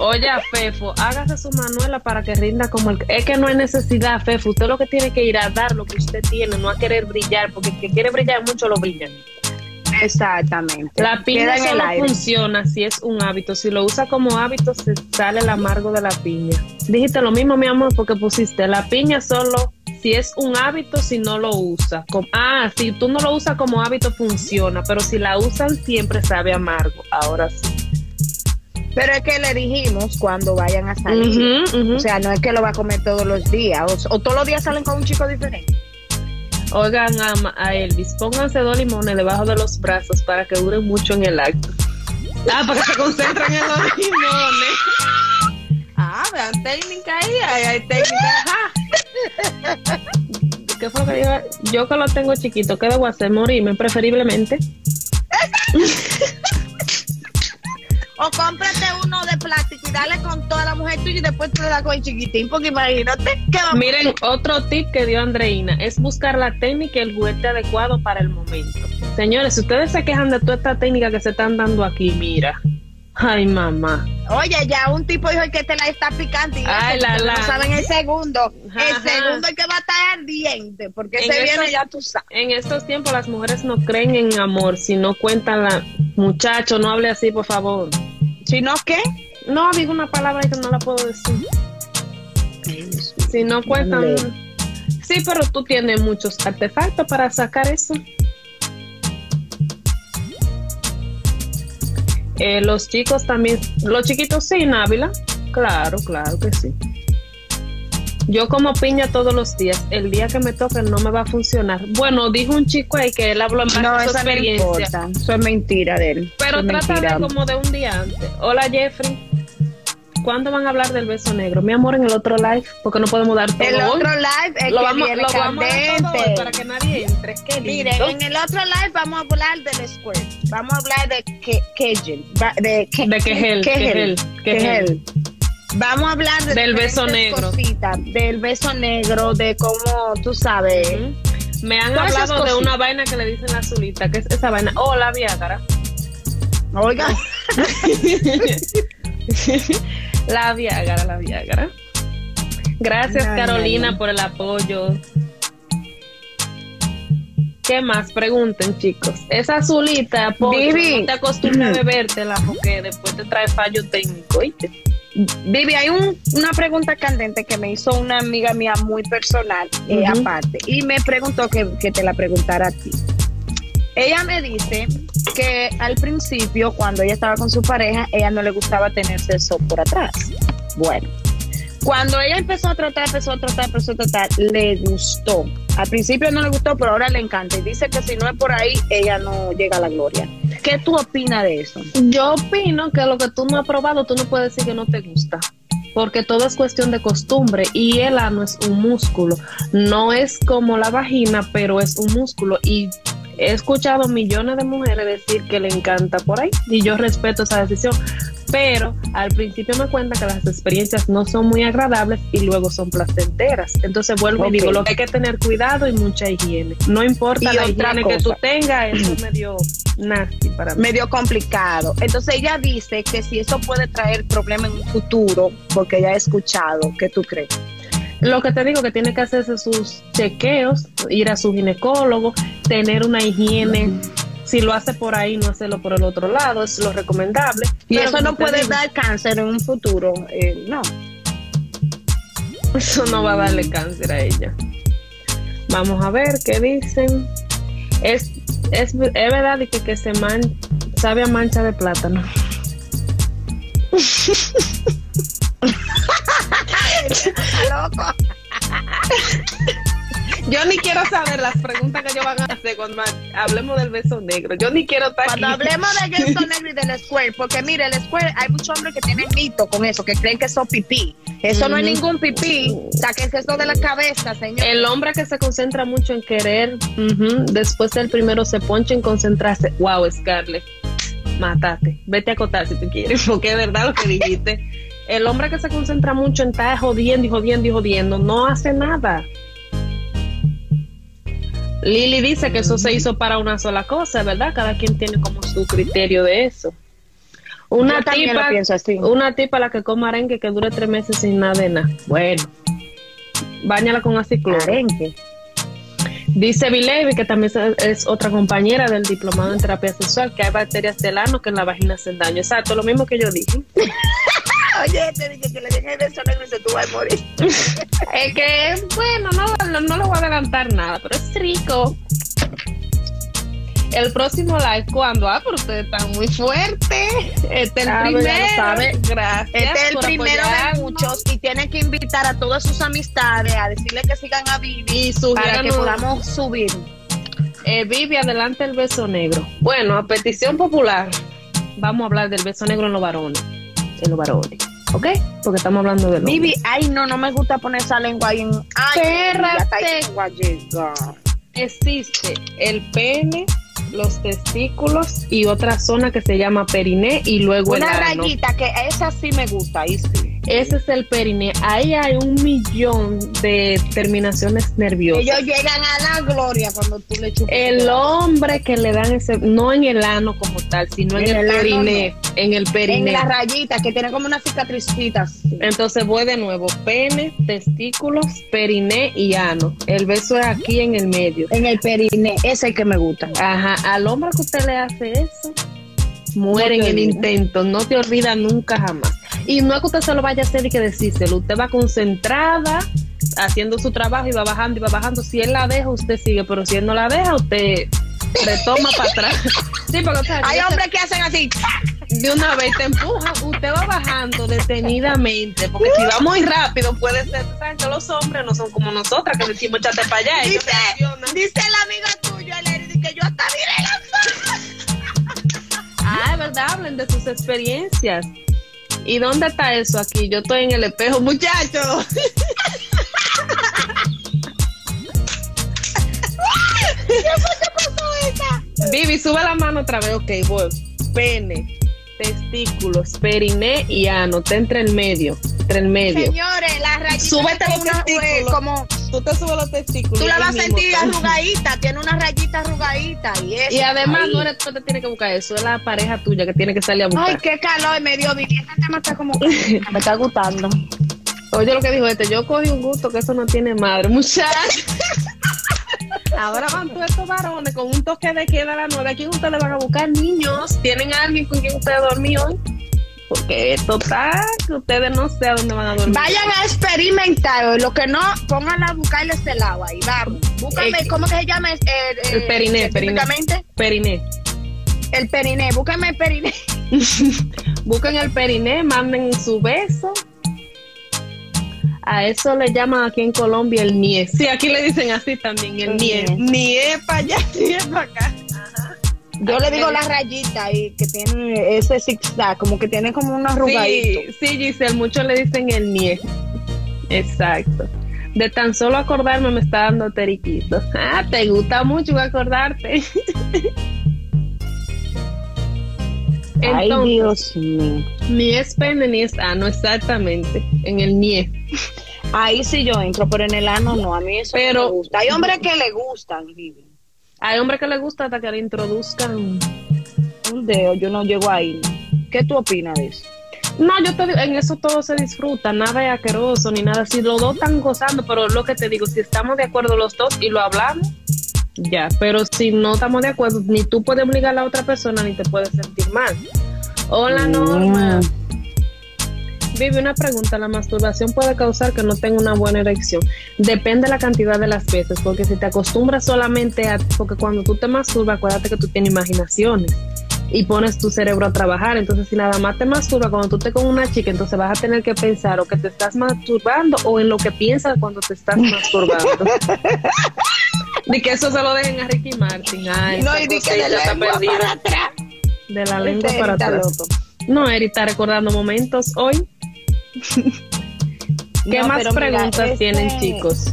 Oye, Fefo, hágase su Manuela para que rinda como el... Es que no hay necesidad, Fefo. Usted lo que tiene que ir a dar lo que usted tiene, no a querer brillar, porque el que quiere brillar mucho lo brilla. Exactamente. La piña solo funciona si es un hábito. Si lo usa como hábito, se sale el amargo de la piña. Dijiste lo mismo, mi amor, porque pusiste la piña solo si es un hábito, si no lo usa. Ah, si tú no lo usas como hábito, funciona, pero si la usan siempre sabe amargo. Ahora sí. Pero es que le dijimos cuando vayan a salir. O sea, no es que lo va a comer todos los días. O, todos los días salen con un chico diferente. Oigan a, a, Elvis, pónganse dos limones debajo de los brazos para que duren mucho en el acto. Ah, para que se concentren en los limones. Ah, vean, técnica ahí, hay, técnica. ¿Qué fue lo que digo? Yo que lo tengo chiquito, ¿qué debo hacer? Morirme, preferiblemente. <laughs> O cómprate uno de y dale con toda la mujer tuya y después te da con el chiquitín, porque imagínate que Miren, otro tip que dio Andreina es buscar la técnica y el juguete adecuado para el momento. Señores, si ustedes se quejan de toda esta técnica que se están dando aquí, mira. Ay, mamá. Oye, ya un tipo dijo que te la está picando y Ay, la, la. no saben el segundo. El segundo es que va a estar ardiente, porque se viene ya tú sabes. En estos tiempos las mujeres no creen en amor, si no cuentan la... Muchacho, no hable así, por favor. ¿Si no qué? No, digo una palabra que no la puedo decir. Si no cuentan. Sí, pero tú tienes muchos artefactos para sacar eso. Eh, los chicos también, los chiquitos sí, Návila. Claro, claro que sí. Yo como piña todos los días. El día que me toque no me va a funcionar. Bueno, dijo un chico ahí que él habló en base no, a su experiencia. Eso es mentira de él. Pero trata de como de un día antes. Hola Jeffrey. ¿Cuándo van a hablar del beso negro? Mi amor, en el otro live, porque no podemos dar todo. El otro live es lo que vamos, viene lo vamos a para que nadie entre. Qué Mire, en el otro live vamos a hablar del square. Vamos a hablar de Kegel. De, de Kegel. Kegel. Kegel. Vamos a hablar del beso negro. del beso negro, de cómo, tú sabes. Me han hablado de una vaina que le dicen la azulita, que es esa vaina. Oh, la Viagra. Oiga. <laughs> <laughs> la Viagra, la Viagra. Gracias, Carolina, por el apoyo. ¿Qué más? Pregunten, chicos. Esa azulita, Vivi. no te acostumbras a bebértela porque después te trae fallo técnico, ¿oíste? Vivi, hay una pregunta candente que me hizo una amiga mía muy personal, eh, aparte, y me preguntó que, te la preguntara a ti. Ella me dice que al principio, cuando ella estaba con su pareja, ella no le gustaba tener sexo por atrás. Bueno, cuando ella empezó a tratar, empezó a tratar, empezó a tratar, le gustó. Al principio no le gustó, pero ahora le encanta. Y dice que si no es por ahí, ella no llega a la gloria. ¿Qué tú opinas de eso? Yo opino que lo que tú no has probado, tú no puedes decir que no te gusta. Porque todo es cuestión de costumbre y el ano es un músculo. No es como la vagina, pero es un músculo. Y he escuchado millones de mujeres decir que le encanta por ahí y yo respeto esa decisión pero al principio me cuenta que las experiencias no son muy agradables y luego son placenteras. Entonces vuelvo y digo, lo que hay que tener cuidado y mucha higiene. No importa la higiene que tú tengas, eso es medio nasty para mí. Medio complicado. Entonces ella dice que si eso puede traer problemas en un futuro, porque ella ha escuchado, ¿qué tú crees? Lo que te digo que tiene que hacerse sus chequeos, ir a su ginecólogo, tener una higiene si lo hace por ahí, no hacerlo por el otro lado, es lo recomendable. Y eso no puede dar cáncer en un futuro, eh, no. Eso no va a darle cáncer a ella. Vamos a ver qué dicen. Es, es, verdad que, que se man, sabe a mancha de plátano. <laughs> Loco. Yo ni quiero saber las preguntas que ellos van a hacer cuando hablemos del beso negro. Yo ni quiero estar Cuando hablemos del beso <laughs> negro y del square, porque mire, el square, hay muchos hombres que tienen mito con eso, que creen que eso es pipí. Eso no es ningún pipí. Sáquense eso de la cabeza, señor. El hombre que se concentra mucho en querer, después del primero se poncha en concentrarse. Wow, Scarlett, mátate. Vete a acotar si tú quieres, <laughs> porque es verdad lo que dijiste. El hombre que se concentra mucho en estar jodiendo y jodiendo y jodiendo no hace nada. Lili dice que eso se hizo para una sola cosa, ¿verdad? Cada quien tiene como su criterio de eso. Una tipa, una tipa la que coma arenque que dure tres meses sin nada de nada. Bueno, bañala con acicloro. Arenque. Dice Vilevi, que también es otra compañera del diplomado en terapia sexual, que hay bacterias del ano que en la vagina hacen daño. Exacto, lo mismo que yo dije. Oye, te dije que le dije el beso negro y se tú vas a morir. <laughs> es que, bueno, no, no, le voy a adelantar nada, pero es rico. El próximo live, ¿cuándo? Ah, pero ustedes están muy fuertes. Este es el ah, primero. Gracias. Este es el primero de muchos y tienen que invitar a todas sus amistades a decirle que sigan a Vivi para que podamos subir. Eh, Vivi, adelante el beso negro. Bueno, a petición popular, vamos a hablar del beso negro en los varones. En los varones. ¿Ok? Porque estamos hablando de Vivi, ay, no, no me gusta poner esa lengua ahí en. Ay, Existe el pene los testículos y otra zona que se llama periné y luego una rayita que esa sí me gusta ahí sí. Ese es el periné ahí hay un millón de terminaciones nerviosas. Ellos llegan a la gloria cuando tú le chupas el hombre que le dan ese no en el ano como tal sino en, el, periné en el periné en la rayita que tiene como una cicatricita entonces voy de nuevo. Pene testículos periné y ano. El beso es aquí en el medio. En el periné ese es el que me gusta. Ajá al hombre que usted le hace eso, muere en el intento, no te olvida nunca jamás. Y no es que usted se lo vaya a hacer y que decírselo, usted va concentrada haciendo su trabajo y va bajando y va bajando. Si él la deja, usted sigue, pero si él no la deja, usted retoma para atrás. <laughs> Sí, porque, Hay hombres que hacen así. De una vez te empuja, usted va bajando detenidamente, porque si va muy rápido puede ser, ¿sabes? que los hombres no son como nosotras que decimos échate para allá. Dice, dice el amigo tuyo, que yo hasta es hablen de sus experiencias. ¿Y dónde está eso aquí? Yo estoy en el espejo, muchachos. Vivi, sube la mano otra vez. Ok, voy. Pene, testículos, periné y ano. Te entra en medio. Entre el medio. Señores, la rayita. Súbete los testículos. Como, tú te subes los testículos. Tú la vas a sentir arrugadita. Tiene una rayita arrugadita. Y, eso, y además, no eres tú que tienes que buscar eso. Es la pareja tuya que tiene que salir a buscar. Ay, qué calor. Me dio bien. Este tema está como. <laughs> me está gustando. Oye, lo que dijo este. Yo cogí un gusto que eso no tiene madre. Muchachos. <laughs> Ahora van todos estos varones con un toque de queda a la nueve. ¿A quién ustedes van a buscar? Niños. ¿Tienen a alguien con quien ustedes dormir hoy? Porque total, que ustedes no sé a dónde van a dormir. Vayan a experimentar. Lo que no, pónganla a buscarle este lado ahí. Vamos. Búscame, eh, ¿cómo que se llama? Eh, el periné, periné. Periné. El periné. Búscame el periné. <laughs> Busquen el periné, manden su beso a eso le llaman aquí en Colombia el nie. Sí, aquí le dicen así también, el, nie. Nie para allá, <laughs> nie para acá. Yo le digo la rayita ahí, que tiene ese zigzag, como que tiene como una arrugadito. Sí, sí, Giselle, muchos le dicen el nie. Exacto. De tan solo acordarme me está dando teriquito. Ah, te gusta mucho acordarte. <laughs> Ay, Dios mío. Ni es pene ni es ano, exactamente. En el nie. Ahí sí yo entro, pero en el ano no. A mí eso pero, me gusta. Hay hombres que le gustan, Vivi. Hay hombres que le gusta hasta que le introduzcan un dedo. Yo no llego ahí. ¿Qué tú opinas de eso? No, yo te digo, en eso todo se disfruta, nada es asqueroso ni nada Si Los dos están gozando, pero lo que te digo, si estamos de acuerdo los dos y lo hablamos, ya. Pero si no estamos de acuerdo, ni tú puedes obligar a la otra persona ni te puedes sentir mal. Hola, Norma. Vive una pregunta, ¿la masturbación puede causar que no tenga una buena erección? Depende de la cantidad de las veces, porque si te acostumbras solamente a... Porque cuando tú te masturbas, acuérdate que tú tienes imaginaciones y pones tu cerebro a trabajar. Entonces, si nada más te masturbas cuando tú te con una chica, entonces vas a tener que pensar o que te estás masturbando o en lo que piensas cuando te estás masturbando. <laughs> Ni que eso se lo dejen a Ricky Martin. Ay, no, y di que de la lengua para atrás. De la lengua para atrás. No, Eri está recordando momentos hoy. <laughs> ¿Qué más preguntas tienen, este, chicos?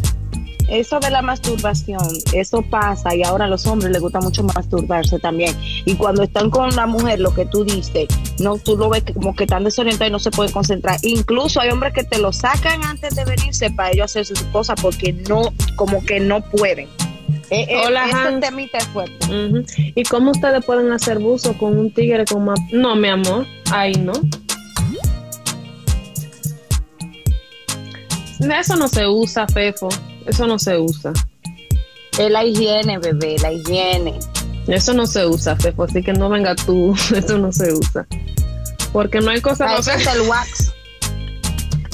Eso de la masturbación, eso pasa y ahora a los hombres les gusta mucho masturbarse también. Y cuando están con la mujer, lo que tú dices, no, tú lo ves como que están desorientados y no se pueden concentrar. Incluso hay hombres que te lo sacan antes de venirse para ellos hacer sus cosas porque no, como que no pueden. Eh, eh, Hola, este temita fuerte. ¿Y cómo ustedes pueden hacer buzo con un tigre con más? No, mi amor, ahí no. Eso no se usa, Fefo. Eso no se usa. Es la higiene, bebé, la higiene. Eso no se usa, Fefo, así que no venga tú. <laughs> Eso no se usa. Porque no hay cosa Para eso está el <laughs> wax.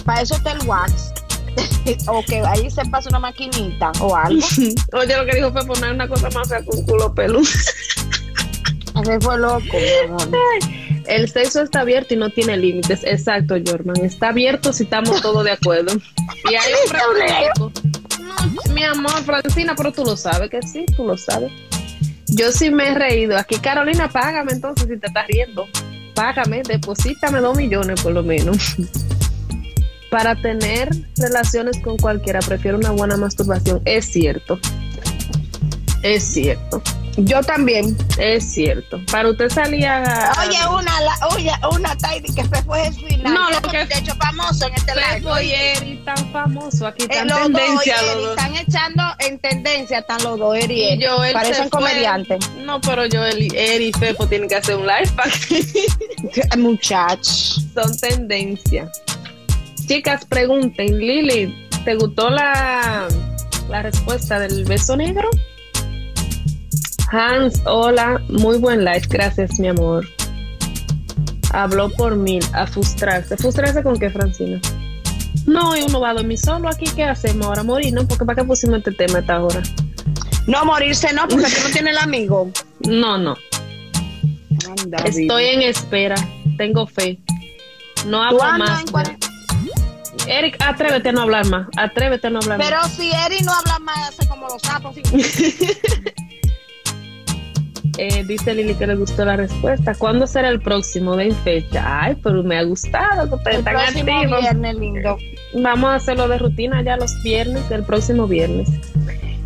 Para eso está el wax. <laughs> o que ahí se pasa una maquinita o algo. Oye, lo que dijo fue poner una cosa más con culo pelo. Ese fue loco, El sexo está abierto y no tiene límites. Exacto, Jorman. Está abierto si estamos todos de acuerdo. Y hay un no, mi amor, Francina, pero tú lo sabes que sí, tú lo sabes. Yo sí me he reído. Aquí, Carolina, págame entonces si te estás riendo. Págame, deposítame dos millones por lo menos. <laughs> Para tener relaciones con cualquiera, prefiero una buena masturbación. Es cierto. Es cierto. Yo también. Es cierto. Para usted salía. Oye, una, la, oye, una Tidy que se fue el final. No, lo que. De hecho, famoso en este live. Eri tan famoso. Aquí están eh, tendencia. Dos, los Están echando en tendencia, están los dos, Eri y Eri. Parecen comediantes. No, pero yo, Eri y Fefo tienen que hacer un live para que. <laughs> Muchachos. Son tendencia. Chicas, pregunten, Lili, ¿te gustó la, la respuesta del beso negro? Hans, hola, muy buen like, gracias mi amor. Habló por mil, a frustrarse. ¿Frustrarse con qué, Francina? No, y uno va a dormir solo aquí, ¿qué hacemos ahora? Morir, ¿no? Porque ¿para qué pusimos este tema esta hora? No, morirse no, porque tú no tienes el amigo. No, no. Estoy en espera, tengo fe. No hablo más. Eric, atrévete a no hablar más. Atrévete a no hablar Pero más. Pero si Eric no habla más, hace como los sapos. <laughs> Eh, dice Lili que le gustó la respuesta. ¿Cuándo será el próximo? Den fecha. Ay, pero me ha gustado que ustedes están activos. viernes, lindo. Vamos a hacerlo de rutina ya los viernes, el próximo viernes.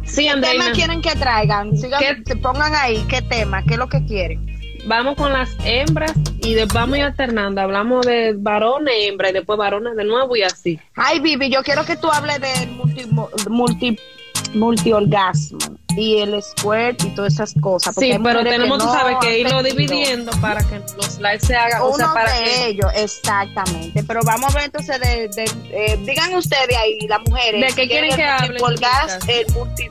Sí, ¿Qué tema quieren que traigan? Sigan, que pongan ahí qué tema, qué es lo que quieren. Vamos con las hembras y después vamos alternando. Hablamos de varones, hembras y después varones de nuevo y así. Ay, Vivi, yo quiero que tú hables de multi, multi, multiorgasmo y el squirt y todas esas cosas. Sí, pero tenemos, tú sabes, que irlo dividiendo para que los lives se hagan. Uno o sea, para de ellos, exactamente. Pero vamos a ver entonces, de, de eh, digan ustedes ahí, las mujeres. ¿De qué quieren que hable? El multi,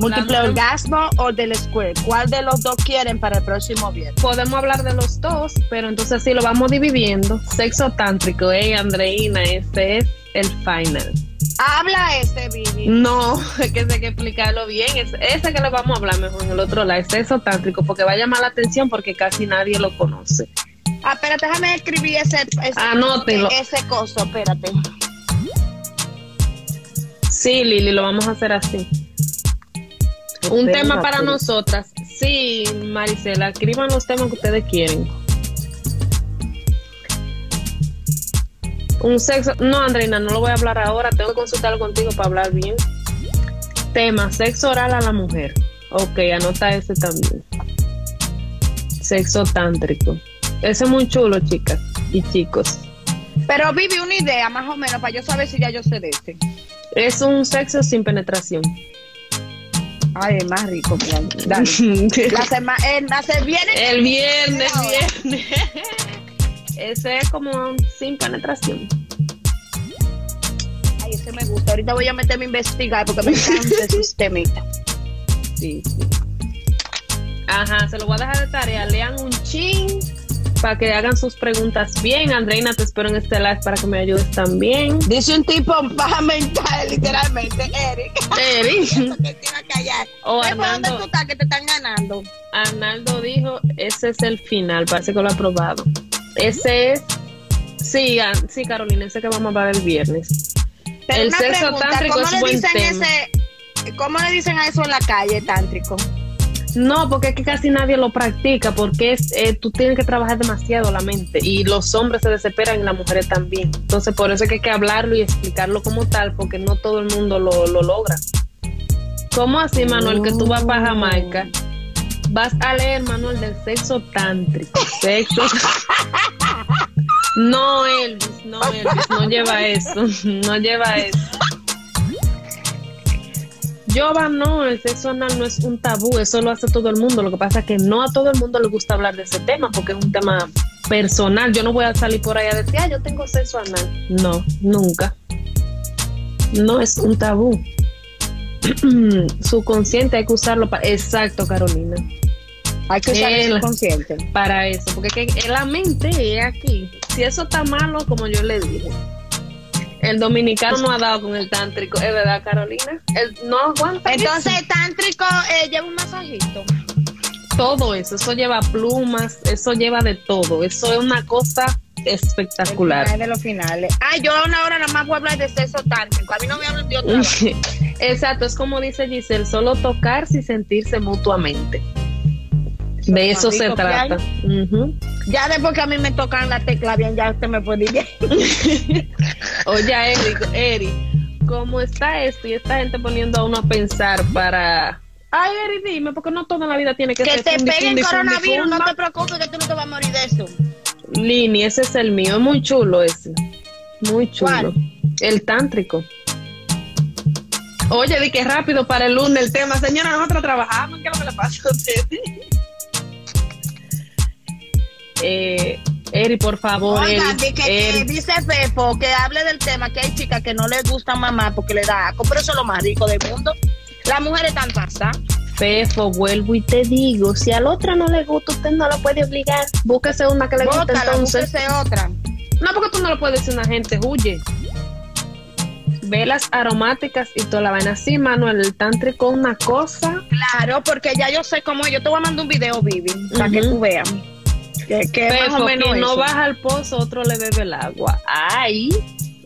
múltiple orgasmo o del squirt. ¿Cuál de los dos quieren para el próximo viernes? Podemos hablar de los dos, pero entonces sí lo vamos dividiendo. Sexo tántrico, eh, Andreina, este es el final. Habla ese, Vivi. No, <laughs> es que hay que explicarlo bien. Es, ese que le vamos a hablar mejor en el otro lado, es esotántrico, porque va a llamar la atención porque casi nadie lo conoce. Ah, espérate, déjame escribir ese, ese, ese coso, espérate. Sí, Lili, lo vamos a hacer así. Un tema para nosotras. Sí, Maricela, escriban los temas que ustedes quieren. Un sexo. No, Andreina, no lo voy a hablar ahora. Tengo que consultarlo contigo para hablar bien. Tema: sexo oral a la mujer. Ok, anota ese también. Sexo tántrico. Ese es muy chulo, chicas y chicos. Pero vive una idea más o menos para yo saber si ya yo sé de este. Es un sexo sin penetración. Ay, es más rico. Dale. <laughs> la semana, el, viernes. El viernes, viernes. <laughs> Ese es como sin penetración. Ay, ese me gusta. Ahorita voy a meterme a investigar porque me encanta ese <laughs> sistemita. Sí, sí. Ajá, se lo voy a dejar de tarea. Lean un chin para que hagan sus preguntas bien. Andreina, te espero en este live para que me ayudes también. Dice un tipo paja mental, literalmente, Eric. Eric. <laughs> o Arnaldo, ¿Dónde tú estás que te están ganando? Arnaldo dijo, ese es el final, parece que lo ha probado. Ese es. Sí, sí, Carolina, ese que vamos a hablar el viernes. el sexo tántrico es buen tema. ¿Cómo le dicen a eso en la calle, tántrico? No, porque es que casi nadie lo practica, porque es, eh, tú tienes que trabajar demasiado la mente y los hombres se desesperan y las mujeres también. Entonces, por eso es que hay que hablarlo y explicarlo como tal, porque no todo el mundo lo, lo logra. ¿Cómo así, Manuel, que tú vas para Jamaica? Vas a leer, Manuel, del sexo tántrico. Sexo. No, Elvis, no, Elvis, no lleva eso. <laughs> No lleva eso. Yoba, no, el sexo anal no es un tabú, eso lo hace todo el mundo. Lo que pasa es que no a todo el mundo le gusta hablar de ese tema porque es un tema personal. Yo no voy a salir por ahí a decir, ah, yo tengo sexo anal. No, nunca. No es un tabú. <clears throat> subconsciente hay que usarlo para. Exacto, Carolina. Hay que usar el subconsciente. Para eso, porque que la mente es aquí. Si eso está malo, como yo le dije el dominicano no ha dado con el tántrico, ¿es verdad, Carolina? El, no aguanta. Entonces, el tántrico eh, lleva un masajito. Todo eso, eso lleva plumas, eso lleva de todo. Eso es una cosa espectacular. El de los finales. Ah, yo a una hora nada más voy a hablar de sexo tántrico. A mí no me hablan de otra. <laughs> Exacto, es como dice Giselle, solo tocarse y sentirse mutuamente. De eso se trata. Ya después que a mí me tocan la tecla bien, ya usted me puede ir. <laughs> Oye, Eric, Eric, ¿cómo está esto? Y esta gente poniendo a uno a pensar para... Ay, Eric, dime, porque no toda la vida tiene que, ser... Que te pegue el coronavirus, no te preocupes que tú no te vas a morir de eso. Lini, ese es el mío, es muy chulo ese. Muy chulo. El tántrico. Oye, di que rápido para el lunes el tema. Señora, nosotros trabajamos, ¿qué es lo que le pasa a usted? <laughs> Eh, Eri, por favor. Oiga, que, dice Fefo que hable del tema que hay chicas que no les gusta mamá porque le da asco, pero eso es lo más rico del mundo. Las mujeres están pasadas. Fefo, vuelvo y te digo, si al otra no le gusta, usted no lo puede obligar. Búsquese una que le guste entonces. Búsquese otra. No, porque tú no lo puedes decir a una gente, huye. Velas aromáticas y toda la vaina así, Manuel, el tántrico una cosa. Claro, porque ya yo sé cómo, yo te voy a mandar un video, Vivi, para que tú veas. Que, más o menos no baja al pozo, otro le bebe el agua. Ay.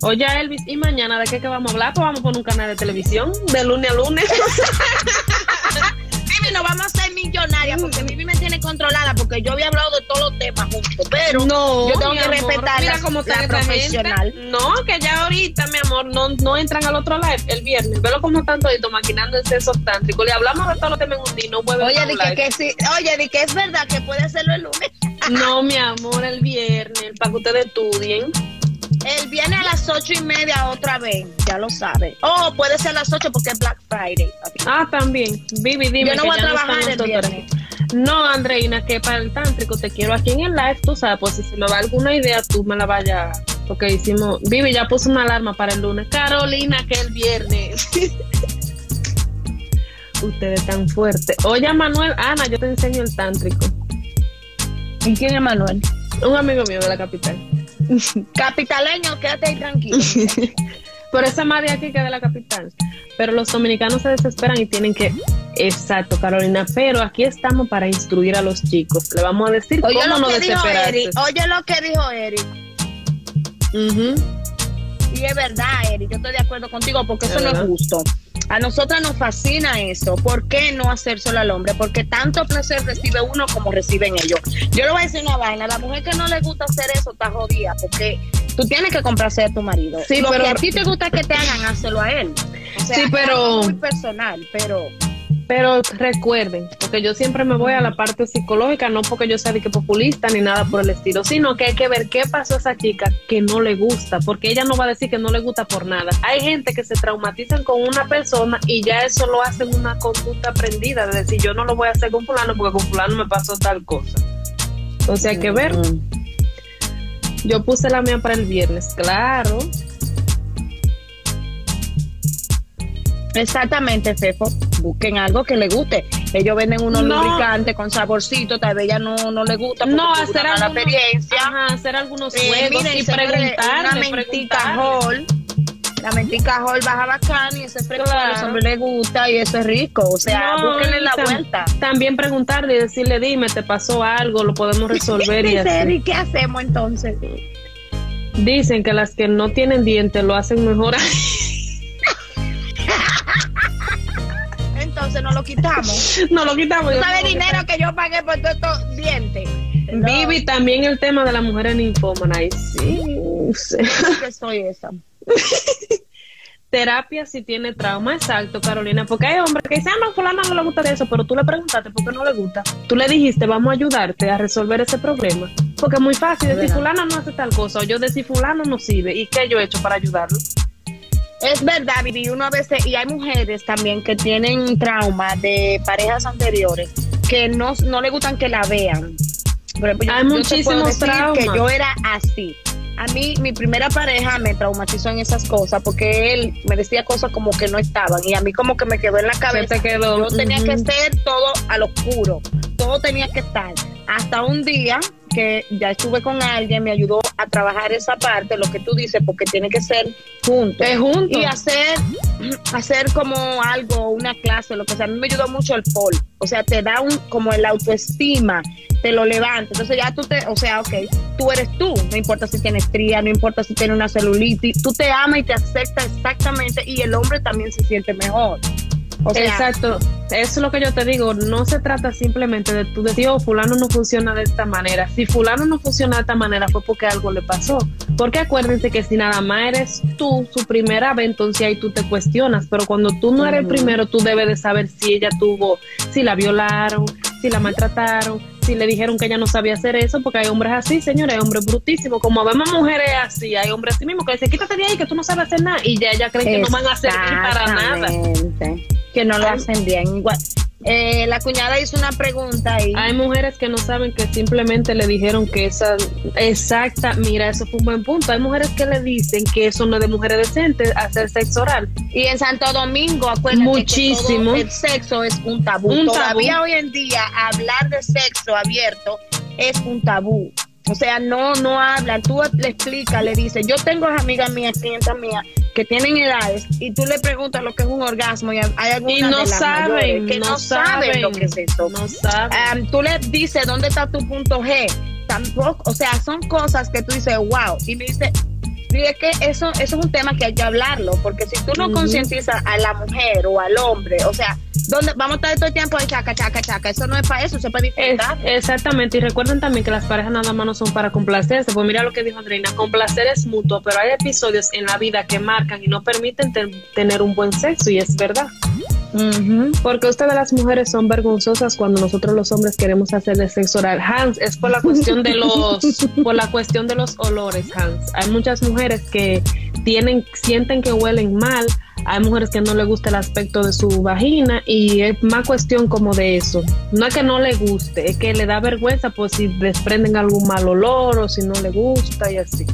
Oye, Elvis, ¿y mañana de qué, que vamos a hablar? Pues vamos a poner un canal de televisión de lunes a lunes. <laughs> Vivi, nos vamos a hacer millonarias porque Vivi me tiene controlada porque yo había hablado de todos los temas juntos, pero no, yo tengo que respetar Mira cómo la profesional. No, que ya ahorita, mi amor, no, no entran al otro live el viernes. Velo como están toditos maquinando el sexo tántrico. Le hablamos de todos los temas en un día, no vuelve Oye, di que, que sí, oye, di que es verdad que puede hacerlo el lunes. No, mi amor, el viernes, para que ustedes estudien. El viernes a las ocho y media otra vez, ya lo sabe. Oh, puede ser a las ocho porque es Black Friday. Ah, también. Vivi, dime. Yo no voy a trabajar el viernes. No, Andreina, que para el tántrico te quiero aquí en el live, tú sabes, pues si se me va alguna idea, tú me la vayas. Porque hicimos. Vivi ya puso una alarma para el lunes. Carolina, que el viernes. <laughs> Ustedes tan fuertes. Oye, Manuel, Ana, yo te enseño el tántrico. ¿Y quién es Manuel? Un amigo mío de la capital. <laughs> Capitaleño, quédate ahí tranquilo. <laughs> Por esa más de aquí que de la capital. Pero los dominicanos se desesperan y tienen que. Exacto, Carolina. Pero aquí estamos para instruir a los chicos. Le vamos a decir Oye cómo no desesperarse. Oye lo que dijo Eric. Y es verdad, Eric. Yo estoy de acuerdo contigo porque eso no es justo. A nosotras nos fascina eso. ¿Por qué no hacérselo al hombre? Porque tanto placer recibe uno como reciben ellos. Yo le voy a decir una vaina. La mujer que no le gusta hacer eso está jodida porque tú tienes que complacer a tu marido. Sí, Lo pero... que a ti te gusta que te hagan, hazlo a él. sí, pero... Es muy personal, pero pero recuerden, porque yo siempre me voy a la parte psicológica, no porque yo sea de que populista ni nada por el estilo, sino que hay que ver qué pasó a esa chica que no le gusta, porque ella no va a decir que no le gusta por nada. Hay gente que se traumatizan con una persona y ya eso lo hacen una conducta aprendida, de decir yo no lo voy a hacer con fulano porque con fulano me pasó tal cosa. Entonces hay que ver. Yo puse la mía para el viernes, claro. Exactamente, Fefo. Busquen algo que le guste. Ellos venden unos lubricantes con saborcito, tal vez ella no, no le gusta. No, hacer alguna experiencia. hacer algunos eh, juegos y preguntar. Una mentica hall. La mentica hall baja bacán y ese fresco a los hombres les gusta y eso es rico. O sea, búsquenle la vuelta. También preguntarle y decirle, dime, ¿te pasó algo? Lo podemos <laughs> resolver y así. ¿Y qué hacemos entonces? Dicen que las que no tienen dientes lo hacen mejor. <laughs> no lo quitamos. no lo quitamos. ¿Tú sabes dinero que yo pagué por todos estos dientes? Vivi, también el tema de la mujer en ninfómana. Ay, sí. que soy esa. <laughs> Terapia si tiene trauma, exacto, Carolina. Porque hay hombres que dicen, ah, no, fulano no le gusta de eso, pero tú le preguntaste por qué no le gusta. Tú le dijiste, vamos a ayudarte a resolver ese problema. Porque es muy fácil decir, fulano no hace tal cosa, o yo decir, fulano no sirve. ¿Y qué yo he hecho para ayudarlo? Es verdad, Vivi, uno a veces, y hay mujeres también que tienen trauma de parejas anteriores que no, no le gustan que la vean. Por ejemplo, hay muchísimos traumas. que yo era así. A mí, mi primera pareja me traumatizó en esas cosas porque él me decía cosas como que no estaban y a mí como que me quedó en la cabeza. Yo tenía que ser todo al oscuro, todo tenía que estar. Hasta un día que ya estuve con alguien, me ayudó a trabajar esa parte, lo que tú dices, porque tiene que ser junto. junto. Y hacer, hacer como algo, una clase, lo que sea. A mí me ayudó mucho el pol. O sea, te da un, como el autoestima, te lo levanta. Entonces ya tú te, o sea, ok, tú eres tú. No importa si tienes estría, no importa si tienes una celulitis. Tú te amas y te aceptas exactamente y el hombre también se siente mejor. Exacto, eso es lo que yo te digo, no se trata simplemente de tú decir, oh, fulano no funciona de esta manera. Si fulano no funciona de esta manera fue porque algo le pasó. Porque acuérdense que si nada más eres tú su primera vez, entonces ahí tú te cuestionas, pero cuando tú no eres el primero, tú debes de saber si ella tuvo, si la violaron, si la maltrataron, si le dijeron que ella no sabía hacer eso, porque hay hombres así, señores, hay hombres brutísimos, como vemos mujeres así, hay hombres así mismo que dicen, quítate de ahí que tú no sabes hacer nada, y ya ella cree que no van a servir para nada. Que no lo hacen bien. Igual, eh, la cuñada hizo una pregunta y hay mujeres que no saben que simplemente le dijeron que esa exacta, mira, eso fue un buen punto. Hay mujeres que le dicen que eso no es de mujeres decentes hacer sexo oral. Y en Santo Domingo, acuérdense muchísimo el sexo es un tabú. Todavía hoy en día hablar de sexo abierto es un tabú. O sea, no, no hablan. Tú le explicas, le dices, yo tengo amigas mías, clientas mías, que tienen edades, y tú le preguntas lo que es un orgasmo, y hay algunas y no saben, que no, saben, lo que es eso. No saben. tú le dices, ¿dónde está tu punto G? Tampoco, o sea, son cosas que tú dices, wow, y me dice, es que eso, eso es un tema que hay que hablarlo, porque si tú no concientizas a la mujer o al hombre, o sea, ¿dónde vamos a estar todo el tiempo ahí chaca, chaca, chaca? Eso no es para eso, es para disfrutar. exactamente, y recuerden también que las parejas nada más no son para complacerse, pues mira lo que dijo Andreina, complacer es mutuo, pero hay episodios en la vida que marcan y no permiten tener un buen sexo, y es verdad. Porque ustedes las mujeres son vergonzosas cuando nosotros los hombres queremos hacer el sexo oral. Hans, es por la cuestión de los, <laughs> por la cuestión de los olores, Hans. Hay muchas mujeres que tienen, sienten que huelen mal, hay mujeres que no le gusta el aspecto de su vagina y es más cuestión como de eso. No es que no le guste, es que le da vergüenza por si desprenden algún mal olor o si no le gusta y así.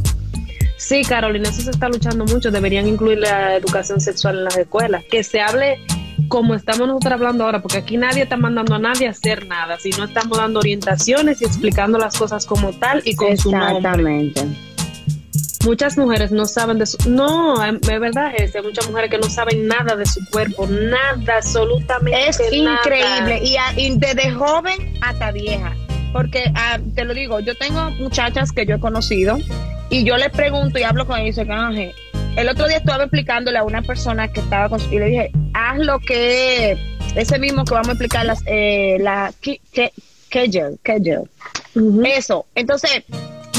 Sí, Carolina, eso se está luchando mucho. Deberían incluir la educación sexual en las escuelas. Que se hable como estamos nosotros hablando ahora, porque aquí nadie está mandando a nadie a hacer nada, sino estamos dando orientaciones y explicando las cosas como tal y con su nombre. Exactamente. Muchas mujeres no saben de su... No, es verdad, es hay muchas mujeres que no saben nada de su cuerpo, nada, absolutamente Es increíble, y, desde joven hasta vieja. Porque ah, te lo digo, yo tengo muchachas que yo he conocido y yo les pregunto y hablo con ellos y el otro día estaba explicándole a una persona que estaba con y le dije, haz lo que ese mismo que vamos a explicar las eh, la que que Eso. Entonces,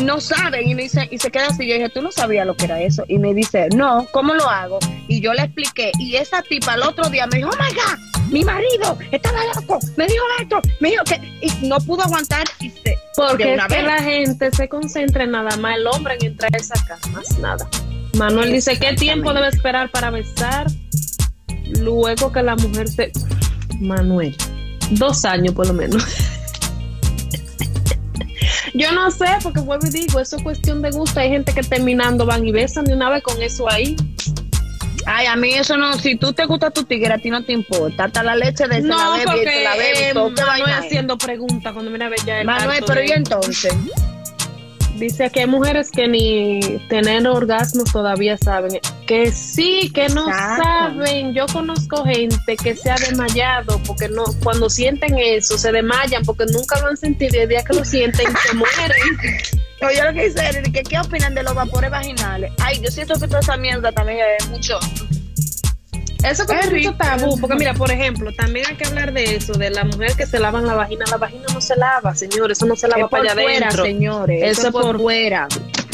no saben y me dice y se queda así. Yo dije, "Tú no sabías lo que era eso." Y me dice, "No, ¿cómo lo hago?" Y yo le expliqué y esa tipa el otro día me dijo, "Oh my god, mi marido estaba loco, me dijo esto, me dijo que y no pudo aguantar y se porque es que la gente se concentra en nada más el hombre en entrar a esa casa, más nada. Manuel dice, ¿qué tiempo debe esperar para besar? Luego que la mujer se... Manuel, dos años por lo menos. <laughs> Yo no sé, porque vuelvo y digo, eso es cuestión de gusto. Hay gente que terminando van y besan de una vez con eso ahí. Ay, a mí eso no, si tú te gusta tu tigre, a ti no te importa. Hasta la leche de ese no, la porque, la bebé, Manuel haciendo preguntas cuando mira a ver ya Manuel, pero ¿y entonces? Dice que hay mujeres que ni tener orgasmos todavía saben. Que sí, que no saben. Yo conozco gente que se ha desmayado porque no, cuando sienten eso, se desmayan porque nunca lo han sentido y el día que lo sienten se <laughs> mueren. Oye, lo que dice, que, ¿qué opinan de los vapores vaginales? Ay, yo siento que toda esa mierda también es mucho eso es mucho tabú, porque mira, por ejemplo, también hay que hablar de eso, de la mujer que se lava la vagina. La vagina no se lava, señores, eso no se lava para allá adentro. señores, eso, es por, fuera.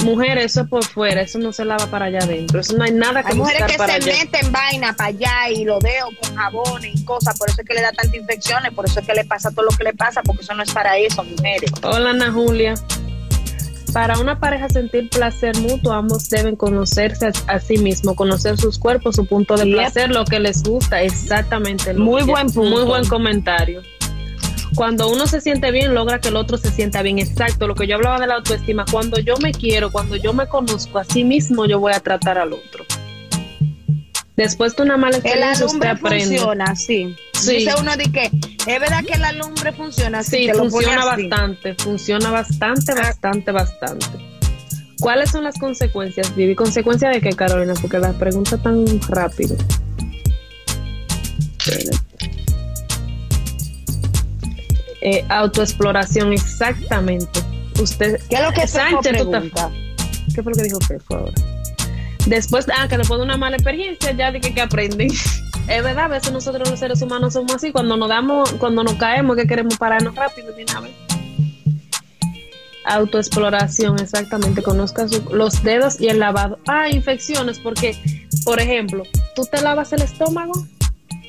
Mujeres, eso es por fuera, eso no se lava para allá adentro. Eso no hay nada que Hay mujeres que se meten vaina para allá y lo veo con jabones y cosas, por eso es que le da tantas infecciones, por eso es que le pasa todo lo que le pasa, porque eso no es para eso, mujeres. Hola, Ana Julia. Para una pareja sentir placer mutuo, ambos deben conocerse a, sí mismos, conocer sus cuerpos, su punto de placer, lo que les gusta, exactamente. muy buen punto. Muy buen comentario. Cuando uno se siente bien, logra que el otro se sienta bien. Exacto, lo que yo hablaba de la autoestima. Cuando yo me quiero, cuando yo me conozco a sí mismo, yo voy a tratar al otro. Después de una mala experiencia, usted aprende. funciona, sí. sí. Dice uno de que es verdad que la lumbre funciona. Sí, funciona bastante, funciona bastante, ah. bastante, bastante. ¿Cuáles son las consecuencias, Vivi? ¿Consecuencias de qué, Carolina? Porque la pregunta tan rápido. Eh, autoexploración, exactamente. Usted, ¿Qué es lo que Sánchez, pregunta? ¿Qué fue lo que dijo Fefo ahora? Después, ah, que después de una mala experiencia, ya de que, que aprenden. <laughs> es verdad, a veces nosotros los seres humanos somos así, cuando nos damos, cuando nos caemos, que queremos pararnos rápido de una Autoexploración, exactamente. Conozca los dedos y el lavado. Ah, infecciones, porque, por ejemplo, tú te lavas el estómago.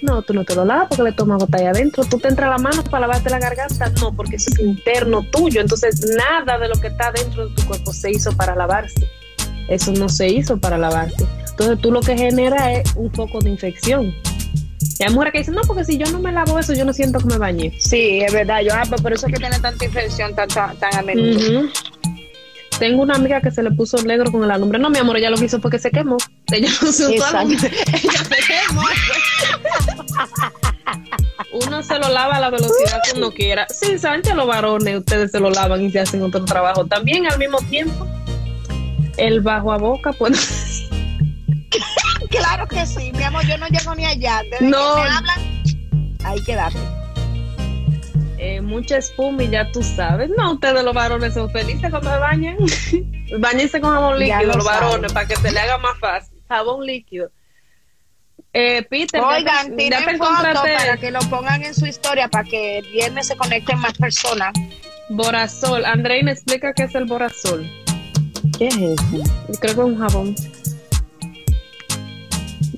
No, tú no te lo lavas porque el estómago está ahí adentro. Tú te entras la mano para lavarte la garganta. No, porque eso es interno tuyo. Entonces, nada de lo que está dentro de tu cuerpo se hizo para lavarse. Eso no se hizo para lavarse. Entonces tú lo que genera es un poco de infección. Y hay mujeres que dicen, no, porque si yo no me lavo eso, yo no siento que me bañé. Sí, es verdad. Yo, ah, pues por eso es que tiene tanta infección tan, tan, a menudo. Tengo una amiga que se le puso negro con el alumbre. No, mi amor, ella lo que hizo fue que se quemó. Ella no se usó <laughs> Ella se quemó. uno se lo lava a la velocidad que uno quiera. Sí, saben que los varones, ustedes se lo lavan y se hacen otro trabajo también al mismo tiempo el bajo a boca, pues. <laughs> claro que sí, mi amor, yo no llego ni allá. Desde no. que me hablan, ahí quedarte. Eh, mucha espuma y ya tú sabes. No, ustedes los varones son felices cuando se bañan. <laughs> Bañense con jabón líquido, los varones, para que se le haga más fácil. Jabón líquido. Eh, Peter, Oigan, tienen fotos para que lo pongan en su historia, para que el viernes se conecten más personas. Borazol. Andreina, explica qué es el borazol. ¿Qué es eso? Creo que es un jabón.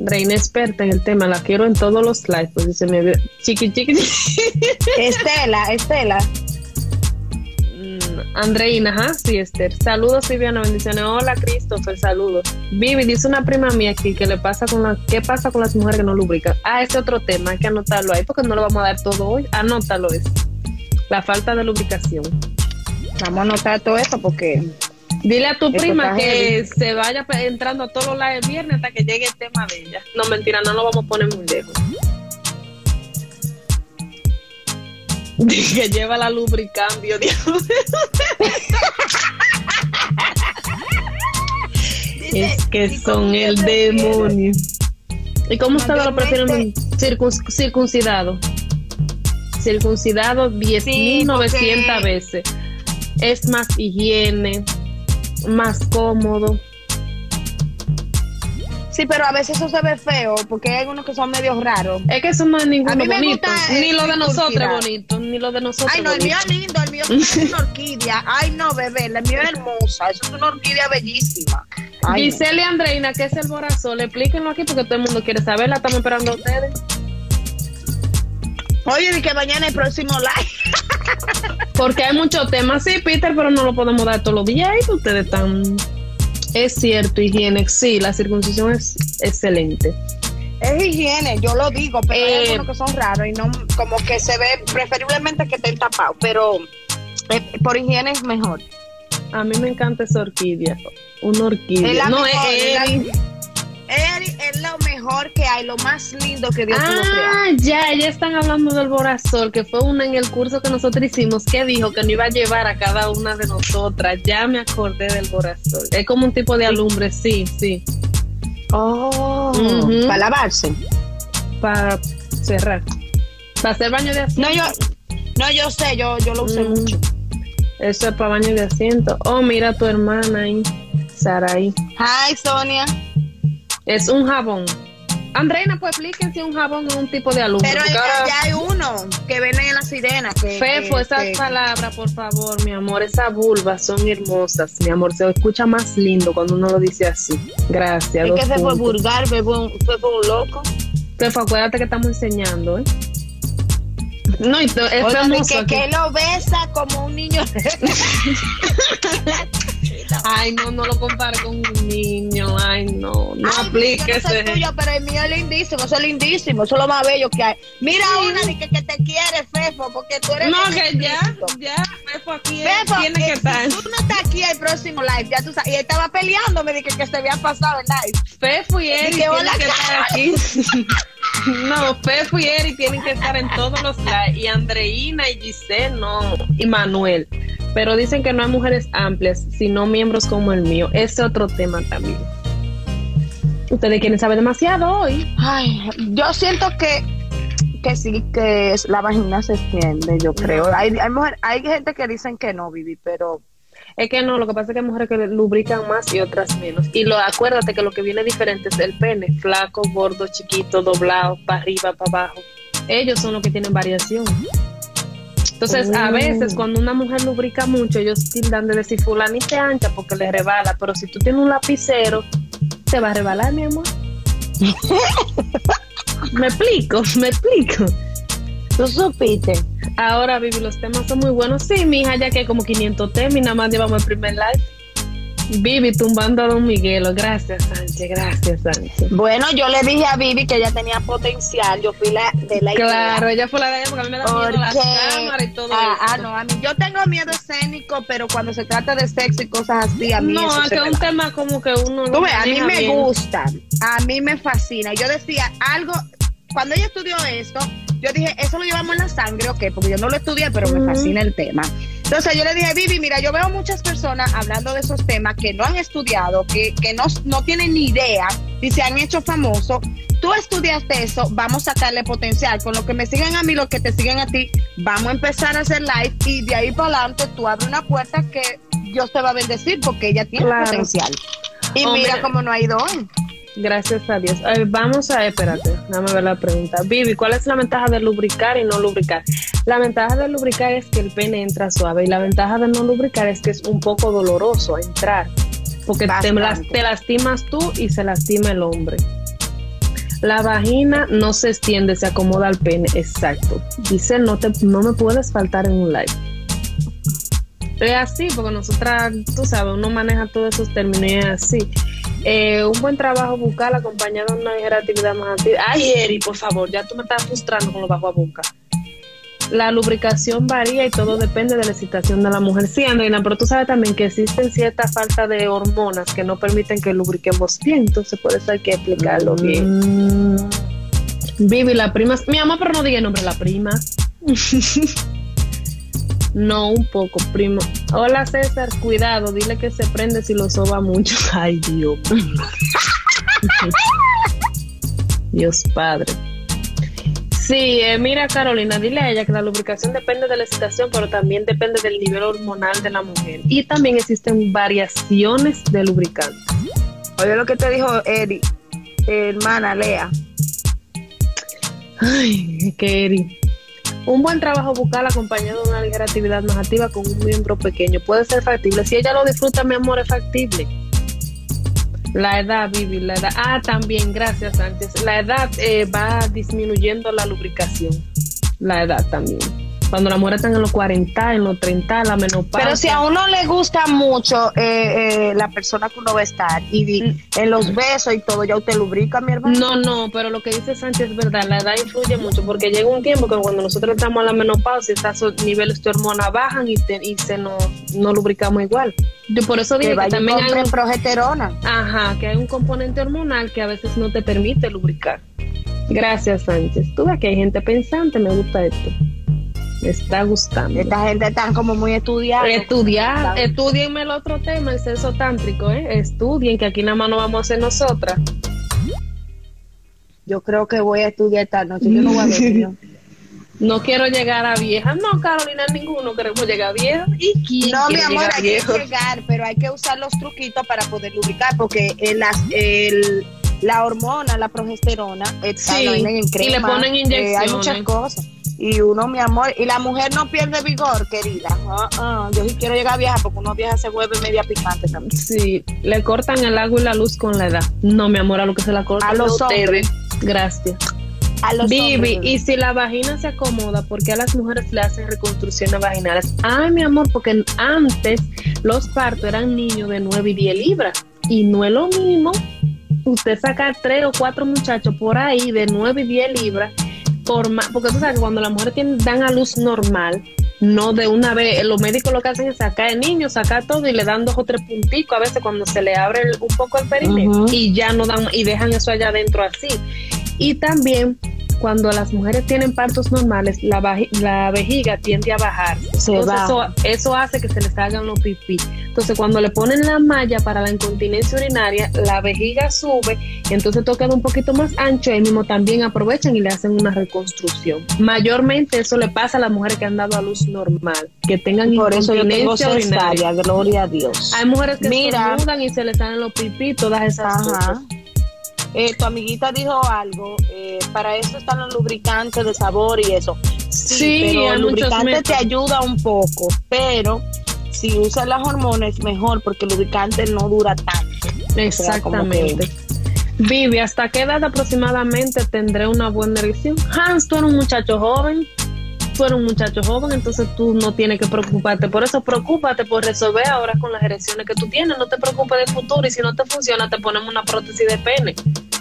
Reina experta en el tema, la quiero en todos los lives, pues se me ve chiqui chiqui. Estela, Estela. Mm, Andreina, ajá, sí, Esther. Saludos, Viviana, bendiciones. Hola, Christopher, saludos. Vivi, dice una prima mía aquí que le pasa con la, ¿qué pasa con las mujeres que no lubrican? Ah, ese otro tema, hay que anotarlo ahí porque no lo vamos a dar todo hoy. Anótalo es. La falta de lubricación. Vamos a anotar todo esto porque Dile a tu prima que se vaya entrando a todos los lados el viernes hasta que llegue el tema de ella. No, mentira, no lo vamos a poner muy lejos. que lleva la lubricambio, Dios. es que son el demonio. ¿Y cómo ustedes lo prefieren circuncidado? Circuncidado 10.900 veces. Es más higiene más cómodo. Sí, pero a veces eso se ve feo porque hay algunos que son medio raros. Es que eso no es ninguno bonito. Ni lo de nosotros bonito, ni lo de nosotros. Ay, no, el mío es lindo, el mío es una orquídea. Ay, no, bebé, el mío es hermosa. Eso es una orquídea bellísima. Giselle y Andreina, ¿qué es el borazol? Explíquenlo aquí porque todo el mundo quiere saberla. Estamos esperando a ustedes. Oye, y que mañana el próximo live. <laughs> Porque hay muchos temas, sí, Peter, pero no lo podemos dar todos los días. Y ustedes están. Es cierto, higiene, sí, la circuncisión es excelente. Es higiene, yo lo digo, pero hay eh, algunos que son raros y no, como que se ve preferiblemente que estén tapados, pero eh, por higiene es mejor. A mí me encanta esa orquídea, una orquídea. no, es, es lo mejor que hay, lo más lindo que Dios ah, Ah, ya, ya están hablando del borazol, que fue una en el curso que nosotros hicimos, que dijo que no iba a llevar a cada una de nosotras. Ya me acordé del borazol. Es como un tipo de alumbre, sí, sí. Oh, para lavarse. Para cerrar. Para hacer baño de asiento. No, yo, no, yo sé, yo, yo lo usé mm. mucho. Eso es para baño de asiento. Oh, mira a tu hermana ahí, Saraí. Hi, Sonia. Es un jabón. Andreina, pues explíquense si un jabón es un tipo de alumno. Pero ya, hay uno que venden en la sirena. Que, Fefo, esas palabras, por favor, mi amor, esas vulvas son hermosas, mi amor. Se escucha más lindo cuando uno lo dice así. Gracias. Es que se fue vulgar, Fefo, un loco. Fefo, acuérdate que estamos enseñando, ¿eh? No, es que, que lo besa como un niño. <laughs> Ay, no, no lo compare con un niño. Ay, no, no aplique ese. tuyo, pero el mío es lindísimo, eso es lindísimo, eso es lo más bello que hay. Mira una de que, que, te quiere, Fefo, porque tú eres. No, que ya, ya, Fefo aquí Fefo, tiene que estar. tú no estás aquí el próximo live, ya tú sabes. Y él estaba peleando, me dije que se había pasado el live. Fefo y Eri tienen que estar aquí. <laughs> no, Fefo y Eri tienen que estar en todos los lives. Y Andreina y Giselle, no. Y Manuel. Pero dicen que no hay mujeres amplias, sino miembros como el mío. Ese otro tema también. Ustedes quieren saber demasiado hoy. Ay, yo siento que que sí, que la vagina se extiende, yo creo. Hay, hay, hay gente que dicen que no, Vivi, pero es que no, lo que pasa es que hay mujeres que lubrican más y otras menos. Y lo acuérdate que lo que viene diferente es el pene, flaco, gordo, chiquito, doblado, para arriba, para abajo. Ellos son los que tienen variación. Entonces, a oh. veces cuando una mujer lubrica mucho, ellos tildan de decir fulanita ancha porque le rebala, pero si tú tienes un lapicero, te va a rebalar, mi amor. <laughs> me explico, me explico. Tú supiste. Ahora, Vivi, los temas son muy buenos. Sí, mi hija, ya que hay como 500 temas y nada más llevamos el primer live. Vivi tumbando a Don Miguelo. Gracias, Sánchez. Gracias, Sánchez. Bueno, yo le dije a Vivi que ella tenía potencial. Yo fui la de la Claro, ella fue la de ella porque a mí me da miedo las cámaras y todo ah, ah, no, a mí yo tengo miedo escénico, pero cuando se trata de sexo y cosas así, a mí No, es que es un tema como que uno Tú ves, a mí me gusta, a mí me fascina. Yo decía algo, cuando ella estudió esto, yo dije, eso lo llevamos en la sangre, ok, porque yo no lo estudié, pero me fascina el tema. Entonces yo le dije, Vivi, mira, yo veo muchas personas hablando de esos temas que no han estudiado, que, que no, no tienen ni idea y se han hecho famosos. Tú estudiaste eso, vamos a sacarle potencial. Con lo que me siguen a mí, lo que te siguen a ti, vamos a empezar a hacer live y de ahí para adelante tú abres una puerta que Dios te va a bendecir porque ella tiene potencial. Y mira cómo no ha ido hoy. Gracias a Dios. vamos a, espérate, déjame ver la pregunta. Vivi, ¿cuál es la ventaja de lubricar y no lubricar? La ventaja de lubricar es que el pene entra suave y la ventaja de no lubricar es que es un poco doloroso entrar, porque te, te lastimas tú y se lastima el hombre. La vagina no se extiende, se acomoda al pene, exacto. Dice, no, te, no me puedes faltar en un live. Es así, porque nosotras, tú sabes, uno maneja todos esos términos y es así. Eh, un buen trabajo bucal acompañado de una ligera actividad más activa. Ay, Eri, por favor, ya tú me estás frustrando con lo bajo a boca. La lubricación varía y todo depende de la excitación de la mujer. Sí, Andrina, pero tú sabes también que existen cierta falta de hormonas que no permiten que lubriquemos bien, entonces por eso hay que explicarlo bien. Mm. Vivi, la prima, mi amor, pero no diga el nombre, la prima. <laughs> No, un poco, primo. Hola César, cuidado, dile que se prende si lo soba mucho. <laughs> Ay, Dios <laughs> Dios Padre. Sí, eh, mira Carolina, dile a ella que la lubricación depende de la excitación, pero también depende del nivel hormonal de la mujer. Y también existen variaciones de lubricante. Oye lo que te dijo Eri, hermana Lea. Ay, que Eri. Un buen trabajo bucal acompañado de una ligera actividad más activa con un miembro pequeño puede ser factible. Si ella lo disfruta, mi amor, es factible. La edad, Vivi, la edad. Ah, también, gracias, Sánchez. La edad eh, va disminuyendo la lubricación. La edad también. Cuando la mujer está en los 40, en los 30, la menopausia. Pero si a uno le gusta mucho eh, eh, la persona que uno va a estar y mm. en los besos y todo, ¿ya usted lubrica, mi hermano? No, no, pero lo que dice Sánchez es verdad, la edad influye mucho porque llega un tiempo que cuando nosotros estamos a la menopausia, esos niveles de hormona bajan y, y se no, no lubricamos igual. Yo por eso digo que, también hay un, progesterona. Ajá, que hay un componente hormonal que a veces no te permite lubricar. Gracias, Sánchez. Tú ves que hay gente pensante, me gusta esto. Me está gustando. Esta gente está como muy estudiada. Estudiar, estudienme el otro tema, el sexo tántrico, ¿eh? Estudien, que aquí nada más no vamos a hacer nosotras. Yo creo que voy a estudiar esta noche. Yo no voy a ver. <laughs> No quiero llegar a vieja. No, Carolina, ninguno queremos llegar a vieja. ¿Y quién No, mi amor, hay que llegar, pero hay que usar los truquitos para poder lubricar, porque el, el, la hormona, la progesterona, está sí, en crema, y le ponen inyecciones. Eh, hay muchas cosas y uno, mi amor, y la mujer no pierde vigor, querida. Yo sí quiero llegar a viajar porque uno viaja se vuelve media picante también. Sí, le cortan el agua y la luz con la edad. No, mi amor, a lo que se la corta. A los hombres. Gracias. A los Vivi, y si la vagina se acomoda, ¿por qué a las mujeres le hacen reconstrucciones vaginales? Ay, mi amor, porque antes los partos eran niños de 9 y 10 libras. Y no es lo mismo usted sacar tres o cuatro muchachos por ahí de 9 y 10 libras, porque tú sabes que cuando las mujeres tienen, dan a luz normal, no de una vez, los médicos lo que hacen es sacar el niño, sacar todo y le dan dos o tres punticos a veces cuando se le abre un poco el perineo y ya no dan y dejan eso allá adentro así. Y también cuando las mujeres tienen partos normales, la, la vejiga tiende a bajar. Eso, hace que se les hagan los pipí. Entonces, cuando le ponen la malla para la incontinencia urinaria, la vejiga sube, entonces toca un poquito más ancho y mismo también aprovechan y le hacen una reconstrucción. Mayormente eso le pasa a las mujeres que han dado a luz normal, que tengan Por incontinencia eso urinaria. gloria a Dios. Hay mujeres que se mudan y se les salen los pipí, todas esas cosas. Eh, tu amiguita dijo algo, eh, para eso están los lubricantes de sabor y eso. Sí, pero el lubricante te ayuda un poco, pero si usas las hormonas es mejor porque el lubricante no dura tanto. Exactamente. Vivi, ¿hasta qué edad aproximadamente tendré una buena erección? Hans, tú eres un muchacho joven, tú eres un muchacho joven, entonces tú no tienes que preocuparte. Por eso, preocúpate por resolver ahora con las erecciones que tú tienes. No te preocupes del futuro y si no te funciona, te ponemos una prótesis de pene.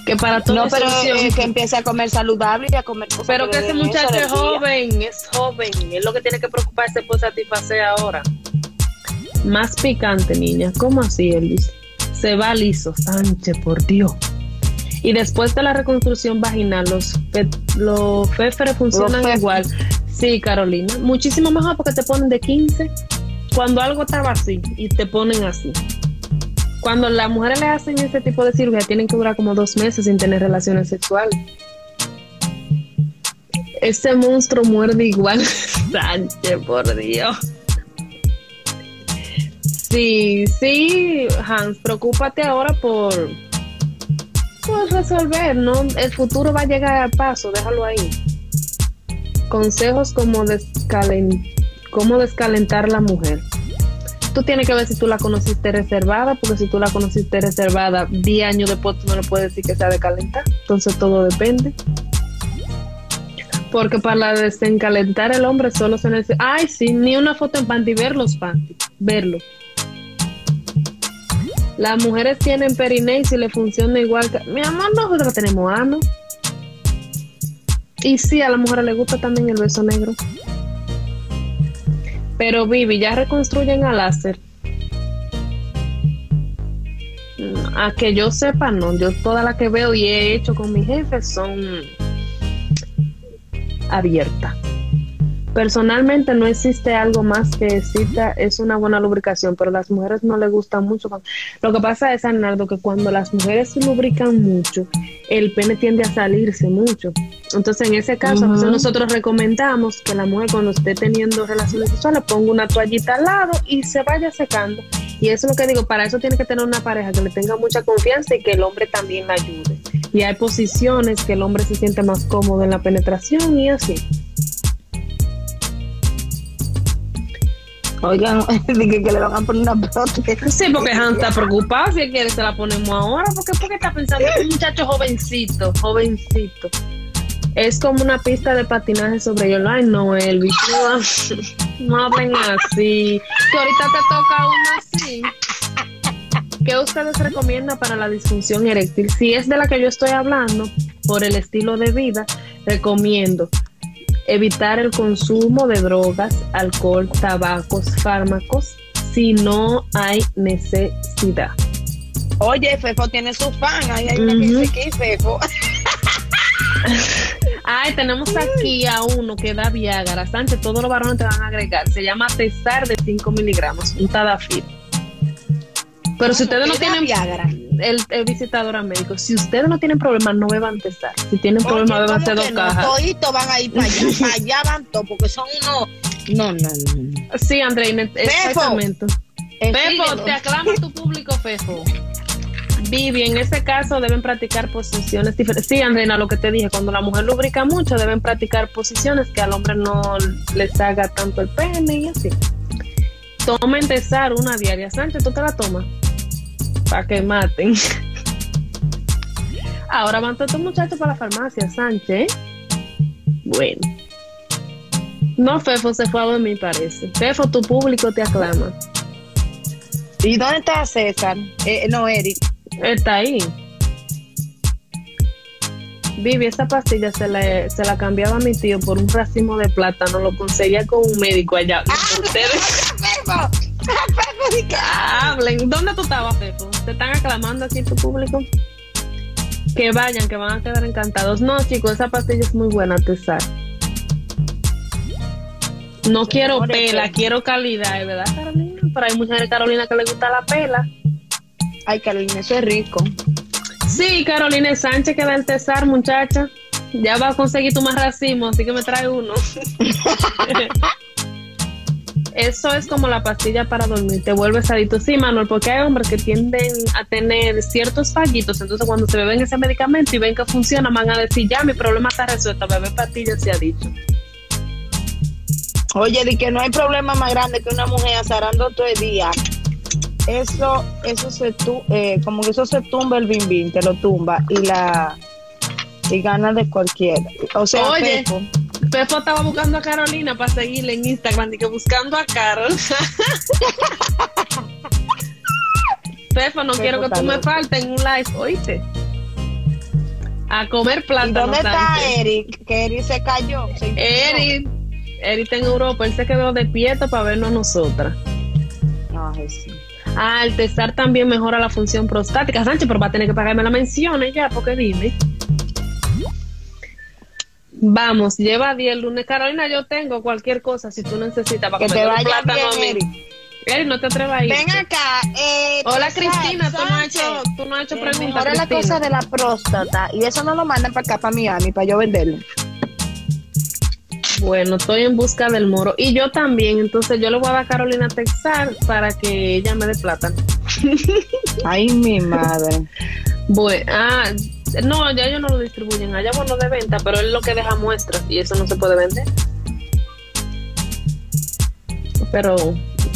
Que para todo No, pero que empiece a comer saludable y a comer cosas Pero que, ese muchacho es joven, es joven. Es lo que tiene que preocuparse por satisfacer ahora. Más picante, niña. ¿Cómo así, Elvis? Se va liso, Sánchez, por Dios. Y después de la reconstrucción vaginal, los, los funcionan igual. Sí, Carolina. Muchísimo mejor porque te ponen de 15 cuando algo estaba así y te ponen así. Cuando las mujeres le hacen ese tipo de cirugía, tienen que durar como dos meses sin tener relaciones sexuales. Ese monstruo muerde igual. <laughs> Sánchez, por Dios. Sí, sí, Hans, preocúpate ahora por, por resolver, ¿no? El futuro va a llegar a paso, déjalo ahí consejos como cómo descalentar la mujer. Tú tienes que ver si tú la conociste reservada, porque si tú la conociste reservada, 10 años después tú no le puedes decir que sea de calentar. Entonces todo depende. Porque para desencalentar el hombre solo se necesita. Ay, sí, ni una foto en panty, ver los panty, verlo. Las mujeres tienen periné y si le funciona igual que. Mi amor, nosotros tenemos ano. Y sí, a la mujer le gusta también el beso negro. Pero Vivi, ya reconstruyen a láser. A que yo sepa, no. Yo toda la que veo y he hecho con mi jefe son abiertas. Personalmente no existe algo más que cita, es una buena lubricación, pero a las mujeres no les gusta mucho. Lo que pasa es, Arnaldo, que cuando las mujeres se lubrican mucho, el pene tiende a salirse mucho. Entonces, en ese caso, nosotros recomendamos que la mujer cuando esté teniendo relaciones sexuales ponga una toallita al lado y se vaya secando. Y eso es lo que digo, para eso tiene que tener una pareja que le tenga mucha confianza y que el hombre también la ayude. Y hay posiciones que el hombre se siente más cómodo en la penetración y así. Oigan, <laughs> dije que le van a poner una prótesis. Sí, porque Han está preocupado si quiere se la ponemos ahora. porque ¿Por qué está pensando que un muchacho jovencito, jovencito? Es como una pista de patinaje sobre hielo. Ay, no, Elvis, no, <laughs> no hablen así. Que ahorita te toca uno así. ¿Qué ustedes recomiendan para la disfunción eréctil? Si es de la que yo estoy hablando, por el estilo de vida, recomiendo evitar el consumo de drogas, alcohol, tabacos, fármacos, si no hay necesidad. Oye, Fefo tiene su fan, ahí hay una que dice que Fefo. <laughs> Ay, tenemos aquí a uno que da Viagra. Sánchez, todos los varones te van a agregar. Se llama Tesar de 5 miligramos, un Tadafil. Pero si ustedes no tienen Viagra, el, el, visitador a médico, si ustedes no tienen problemas, no beban testar. Si tienen problemas, beban dos cajas. Toditos van a ir para allá, <laughs> para allá van todos, porque son unos. No, no, no. Sí, André, exactamente. Fefo, te aclama tu público, Fefo. Vivi, en ese caso deben practicar posiciones diferentes. Sí, Andreina, lo que te dije, cuando la mujer lubrica mucho, deben practicar posiciones que al hombre no les haga tanto el pene y así. Tomen tesar una diaria. Sánchez, ¿tú te la tomas? Para que maten. Ahora van todos estos muchachos para la farmacia, Sánchez. Bueno. No, Fefo se fue a dormir, parece. Fefo, tu público te aclama. ¿Y dónde está César? Eh, no, Eric. Está ahí. Vivi, esa pastilla se la, se la cambiaba a mi tío por un racimo de plátano. Lo conseguía con un médico allá. Ah, Ustedes hablen. ¿Dónde tú estabas, Pepo? ¿Te están aclamando aquí tu público? Que vayan, que van a quedar encantados. No, chicos, esa pastilla es muy buena, Tesar. No quiero pela, quiero calidad, ¿verdad, Carolina? Pero hay de Carolina que le gusta la pela. Ay, Carolina, eso es rico. Sí, Carolina Sánchez que da el Tesar, muchacha. Ya va a conseguir tu más racimo, así que me trae uno. <laughs> Eso es como la pastilla para dormir, te vuelves adicto. Sí, Manuel, porque hay hombres que tienden a tener ciertos fallitos, entonces cuando se beben ese medicamento y ven que funciona, van a decir, ya, mi problema está resuelto, beber pastillas se ha dicho. Oye, di que no hay problema más grande que una mujer azarando todo el día. Eso, eso se tu, eh, como que eso se tumba el bim bim, te lo tumba y la y gana de cualquiera. O sea, Oye, Pepo, Pepo estaba buscando a Carolina para seguirle en Instagram, y que buscando a Carol. <laughs> Pepo, no Pepo quiero que tú me faltes en un live, oíste. A comer ¿Y plátano. dónde está. Eric? Que Eric se cayó. se. Eric, Eric está en Europa, él se quedó despierto para vernos a nosotras. Sí. Ah, el testar también mejora la función prostática. Sánchez, pero va a tener que pagarme la mención ya, porque dime. Vamos, lleva 10 lunes. Carolina, yo tengo cualquier cosa si tú necesitas para Que te vaya plátano a bien, no te atrevas a ir. Ven acá. Eh, Hola, Cristina, tú no has hecho, tú no has hecho Eh, preguntas. mejora la cosa de la próstata y eso no lo mandan para acá, para Miami, para yo venderlo. Bueno, estoy en busca del moro. Y yo también, entonces yo le voy a dar a Carolina Texar para que ella me dé plátano. <laughs> Ay, mi madre. Bueno, ah, no, ya ellos no lo distribuyen. Allá bueno de venta, pero él lo que deja muestras y eso no se puede vender. Pero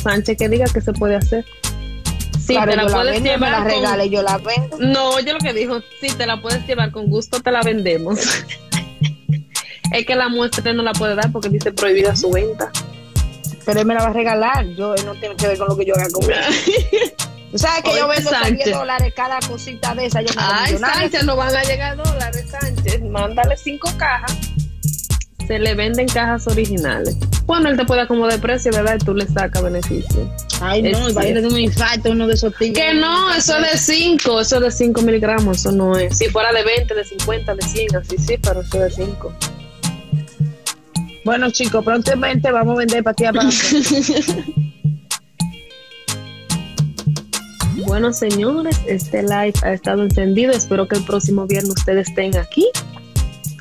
Sánchez que diga que se puede hacer. Sí, claro, te la yo la puedes vendo, me llevar. la con- regale, yo la vendo. No, oye lo que dijo. Sí, te la puedes llevar con gusto, te la vendemos. <laughs> es que la muestra no la puede dar porque dice prohibida su venta. Pero él me la va a regalar. Yo él no tiene que ver con lo que yo haga con <laughs> ¿Tú sabes que yo vendo Sánchez. 10 dólares cada cosita de esa? Yo Ay. Sánchez, no van a llegar dólares, Sánchez. Mándale cinco cajas. Se le venden cajas originales. Bueno, él te puede acomodar el precio, ¿verdad? Y tú le sacas beneficio. Ay, Es no, va a ir de un infarto uno de esos tigres. Que no, eso es de 5, eso es de 5 miligramos, eso no es. Si fuera de 20, de 50, de 100, así sí, pero eso es de 5. Bueno, chicos, prontamente vamos a vender pastillas para <laughs> Bueno, señores, este live ha estado encendido. Espero que el próximo viernes ustedes estén aquí.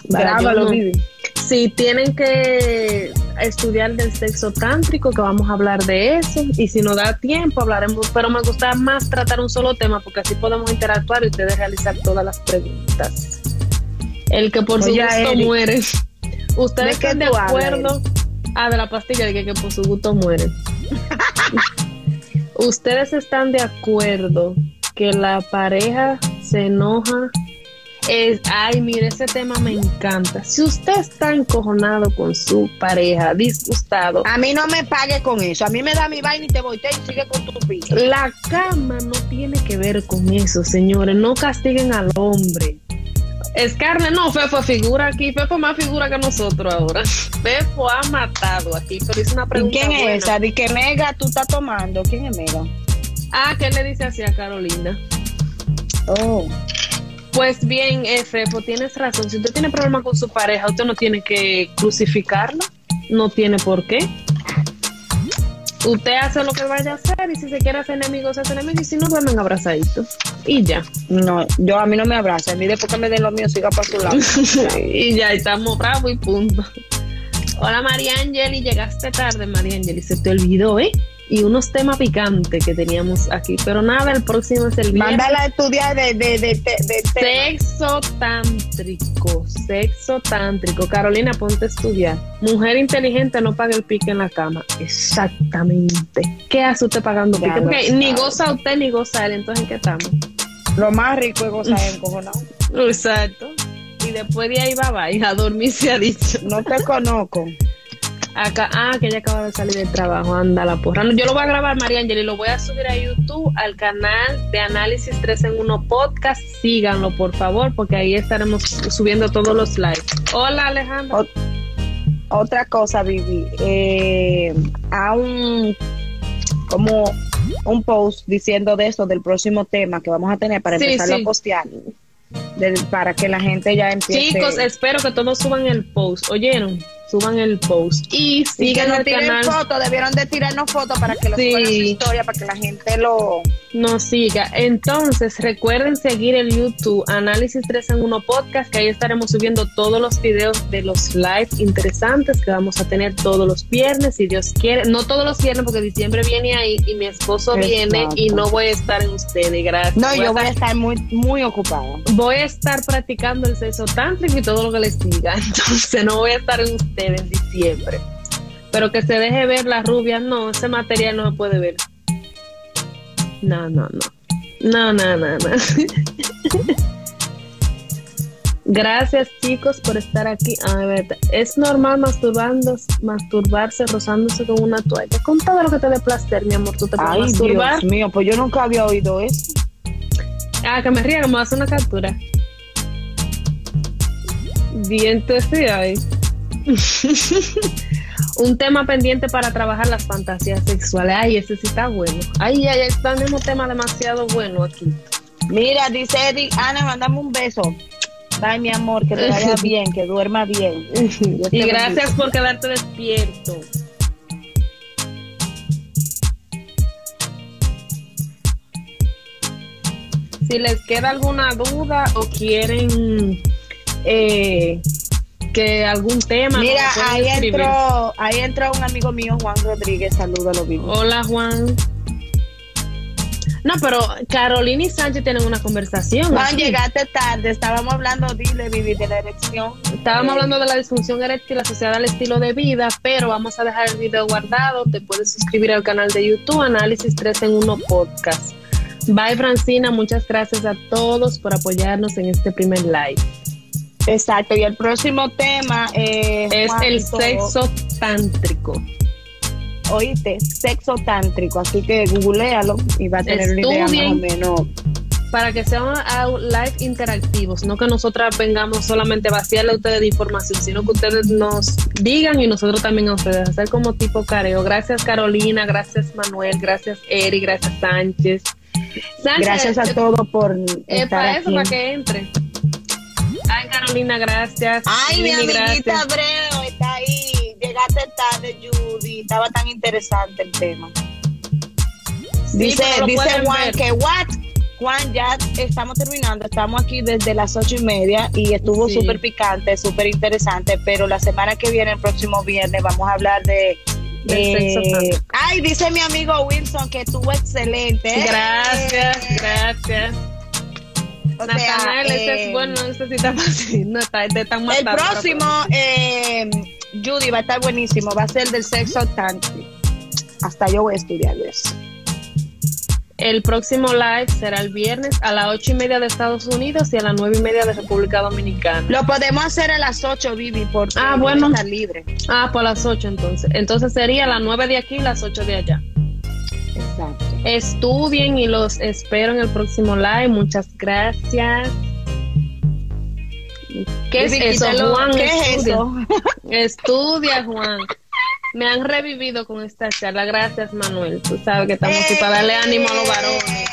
Grábalo, no-. Si tienen que estudiar del sexo tántrico, que vamos a hablar de eso. Y si nos da tiempo, hablaremos. Pero me gusta más tratar un solo tema porque así podemos interactuar y ustedes realizar todas las preguntas. El que por su Oye, gusto Eric. muere. ¿Ustedes ¿De qué están de hablas, acuerdo? Ah, de la pastilla de que, que por su gusto muere. <laughs> ¿Ustedes están de acuerdo que la pareja se enoja? Es, ay, mire, ese tema me encanta. Si usted está encojonado con su pareja, disgustado, A mí no me pague con eso. A mí me da mi vaina y te voy y sigue con tu piso. la cama no tiene que ver con eso, señores. No castiguen al hombre. Es carne, no, Fefo figura aquí. Fefo más figura que nosotros ahora. Fefo ha matado aquí, pero hizo una ¿Y pregunta. quién buena. es esa? ¿De qué mega tú estás tomando? ¿Quién es mega? Ah, ¿qué le dice así a Carolina? Oh. Pues bien, eh, Fefo, tienes razón. Si usted tiene problemas con su pareja, usted no tiene que crucificarlo. No tiene por qué. Usted hace lo que vaya a hacer y si se quiere hacer enemigos, se hace enemigos y si no, duermen abrazaditos. Y ya. No, yo a mí no me abraza. A mí después que me den lo mío, siga para su lado. <laughs> y ya estamos bravos y punto. Hola María Angeli, llegaste tarde María Angeli, se te olvidó, ¿eh? Y unos temas picantes que teníamos aquí, pero nada, el próximo es el viernes. Mándala a estudiar de, de, de, de. Sexo tántrico, sexo tántrico. Carolina, ponte a estudiar. Mujer inteligente no paga el pique en la cama. Exactamente. ¿Qué hace usted pagando pique? Porque ni goza usted ni goza él, entonces ¿en qué estamos? Lo más rico es gozar encojonado. <laughs> Exacto. Y después de ahí va, va, a dormir se ha dicho. No te conozco. Acá, ah, que ella acaba de salir del trabajo, anda la porra. Yo lo voy a grabar, María Ángel, y lo voy a subir a YouTube, al canal de Análisis 3 en 1 Podcast. Síganlo, por favor, porque ahí estaremos subiendo todos los lives. Hola, Alejandra. otra cosa, Vivi. Eh, a un como un post diciendo de eso, del próximo tema que vamos a tener para empezar a postear. para que la gente ya empiece. Chicos, espero que todos suban el post. ¿Oyeron? Suban el post y sigan el canal. fotos, debieron de tirarnos fotos para que lo suban su historia, para que la gente lo nos siga. Entonces, recuerden seguir el YouTube Análisis 3 en 1 Podcast, que ahí estaremos subiendo todos los videos de los live interesantes que vamos a tener todos los viernes, si Dios quiere. No todos los viernes, porque diciembre viene ahí y mi esposo viene y no voy a estar en ustedes. Gracias. No, yo voy a estar muy, muy ocupada. Voy a estar practicando el sexo tántrico y todo lo que les diga. <laughs> Entonces, no voy a estar en ustedes en diciembre. Pero que se deje ver la rubia, no, ese material no se puede ver. No, no, no. No, no, no, no. <laughs> Gracias chicos por estar aquí. A ver, es normal masturbando, masturbarse rozándose con una toalla. Con todo lo que te dé placer, mi amor, tú te puedes masturbar. Dios mío, pues yo nunca había oído eso. Ah, que me ría, como hace una captura. Bien, sí hay. Un tema pendiente para trabajar las fantasías sexuales. Ay, ese sí está bueno. Ay, ay, está el mismo tema demasiado bueno aquí. Mira, dice Eddie, Ana, mandame un beso. Ay, mi amor, que te vaya <laughs> bien, que duerma bien. <laughs> y gracias por quedarte despierto. Si les queda alguna duda o quieren eh, que algún tema. Mira, ahí entró, ahí entró un amigo mío, Juan Rodríguez, lo mismo. Hola Juan. No, pero Carolina y Sánchez tienen una conversación. Juan, llegaste tarde, estábamos hablando, dile, Vivi, de la erección. Estábamos hablando de la disfunción eréctil asociada al estilo de vida, pero vamos a dejar el video guardado. Te puedes suscribir al canal de YouTube, Análisis 3 en 1 Podcast. Bye, Francina. Muchas gracias a todos por apoyarnos en este primer live. Exacto, y el próximo tema eh, es el sexo tántrico. Oíste, sexo tántrico, así que googlealo y va a tener una idea más o menos. Para que sean live interactivos, no que nosotras vengamos solamente a vaciarle a ustedes de información, sino que ustedes nos digan y nosotros también a ustedes, hacer como tipo careo. Gracias Carolina, gracias Manuel, gracias Eri, gracias Sánchez. gracias a todos por estar para eso, para que entre. Ay, Carolina, gracias. Ay, mi amiguita Breo está ahí. Llegaste tarde, Judy. Estaba tan interesante el tema. dice dice Juan que what? Juan, ya estamos terminando, estamos aquí desde las ocho y media y estuvo súper picante, súper interesante, pero la semana que viene, el próximo viernes, vamos a hablar de... ay, dice mi amigo Wilson que estuvo excelente. Gracias, gracias. Ese es bueno, ese sí está fácil. No está, tan El próximo, eh, Judy, va a estar buenísimo. Va a ser del sexo tantric. Hasta yo voy a estudiar eso. El próximo live será el viernes a las ocho y media de Estados Unidos y a las nueve y media de República Dominicana. Lo podemos hacer a las ocho, Vivi, porque ah, bueno. está libre. Ah, por las ocho entonces. Entonces sería las nueve de aquí y las ocho de allá. Exacto. Estudien y los espero en el próximo live. Muchas gracias. ¿Qué es eso, Juan? ¿Qué es eso? Estudia, Juan. Me han revivido con esta charla. Gracias, Manuel. Tú sabes que estamos aquí para darle ánimo a los varones.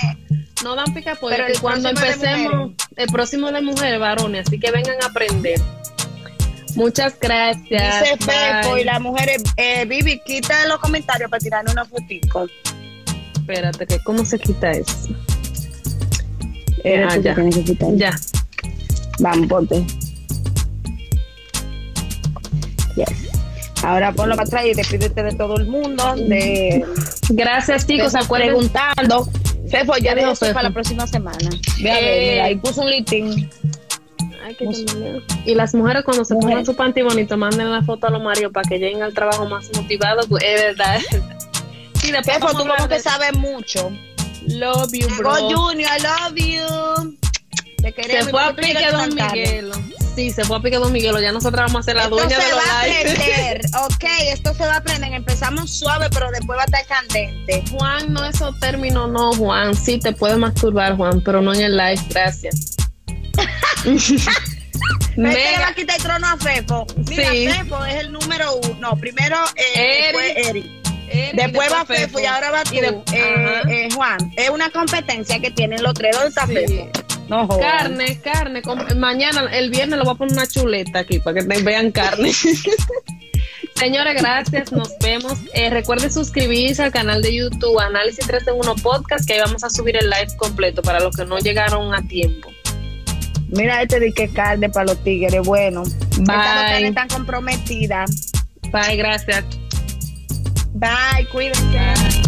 No dan pica pero cuando empecemos, el próximo de mujeres, varones, así que vengan a aprender. Muchas gracias. Dice Pepo y las mujeres, eh, Vivi, quita los comentarios para tirarle una fotito espérate, que ¿cómo se quita eso? Eh, ah, ya. Ya. Vamos, ponte. Yes. Ahora ponlo para atrás y despídete de todo el mundo. De, Gracias, chicos. Se preguntando. Fefo, ya dijo para la próxima semana. eh, ahí puso un litín. Ay, qué y las mujeres cuando se ponen su panty bonito, manden una foto a los maridos para que lleguen al trabajo más motivados. Pues, es verdad. Sí, después tú como que sabes mucho. Love you, bro. Junior, I love you. Te queremos. Se fue a pique Don Miguel. sí, se fue a Pique Don Miguelo. Ya nosotros vamos a ser la Esto dueña se de los va a likes. aprender, <laughs> ok, esto se va a aprender. Empezamos suave, pero después va a estar candente. Juan, no esos términos, no, Juan. Sí, te puedes masturbar, Juan, pero no en el live, gracias. <laughs> Este le va Mega, a quitar el trono a Fefo. Mira, Sí. Fefo es el número uno. Primero eh, Eric. después Eric. Después va Fefo y ahora va tú. De- eh, eh, Juan, es una competencia que tienen los tres. ¿Dónde está Sí. Fefo? No. Carne, carne. Mañana, el viernes, lo voy a poner una chuleta aquí para que te vean carne. <laughs> Señores, gracias. Nos vemos. Eh, recuerden suscribirse al canal de YouTube Análisis 3 en 1 Podcast, que ahí vamos a subir el live completo para los que no llegaron a tiempo. Mira este de que carne para los tigres. Bueno, Bye. Estas están tan comprometidas. Bye, gracias. Bye, cuídense.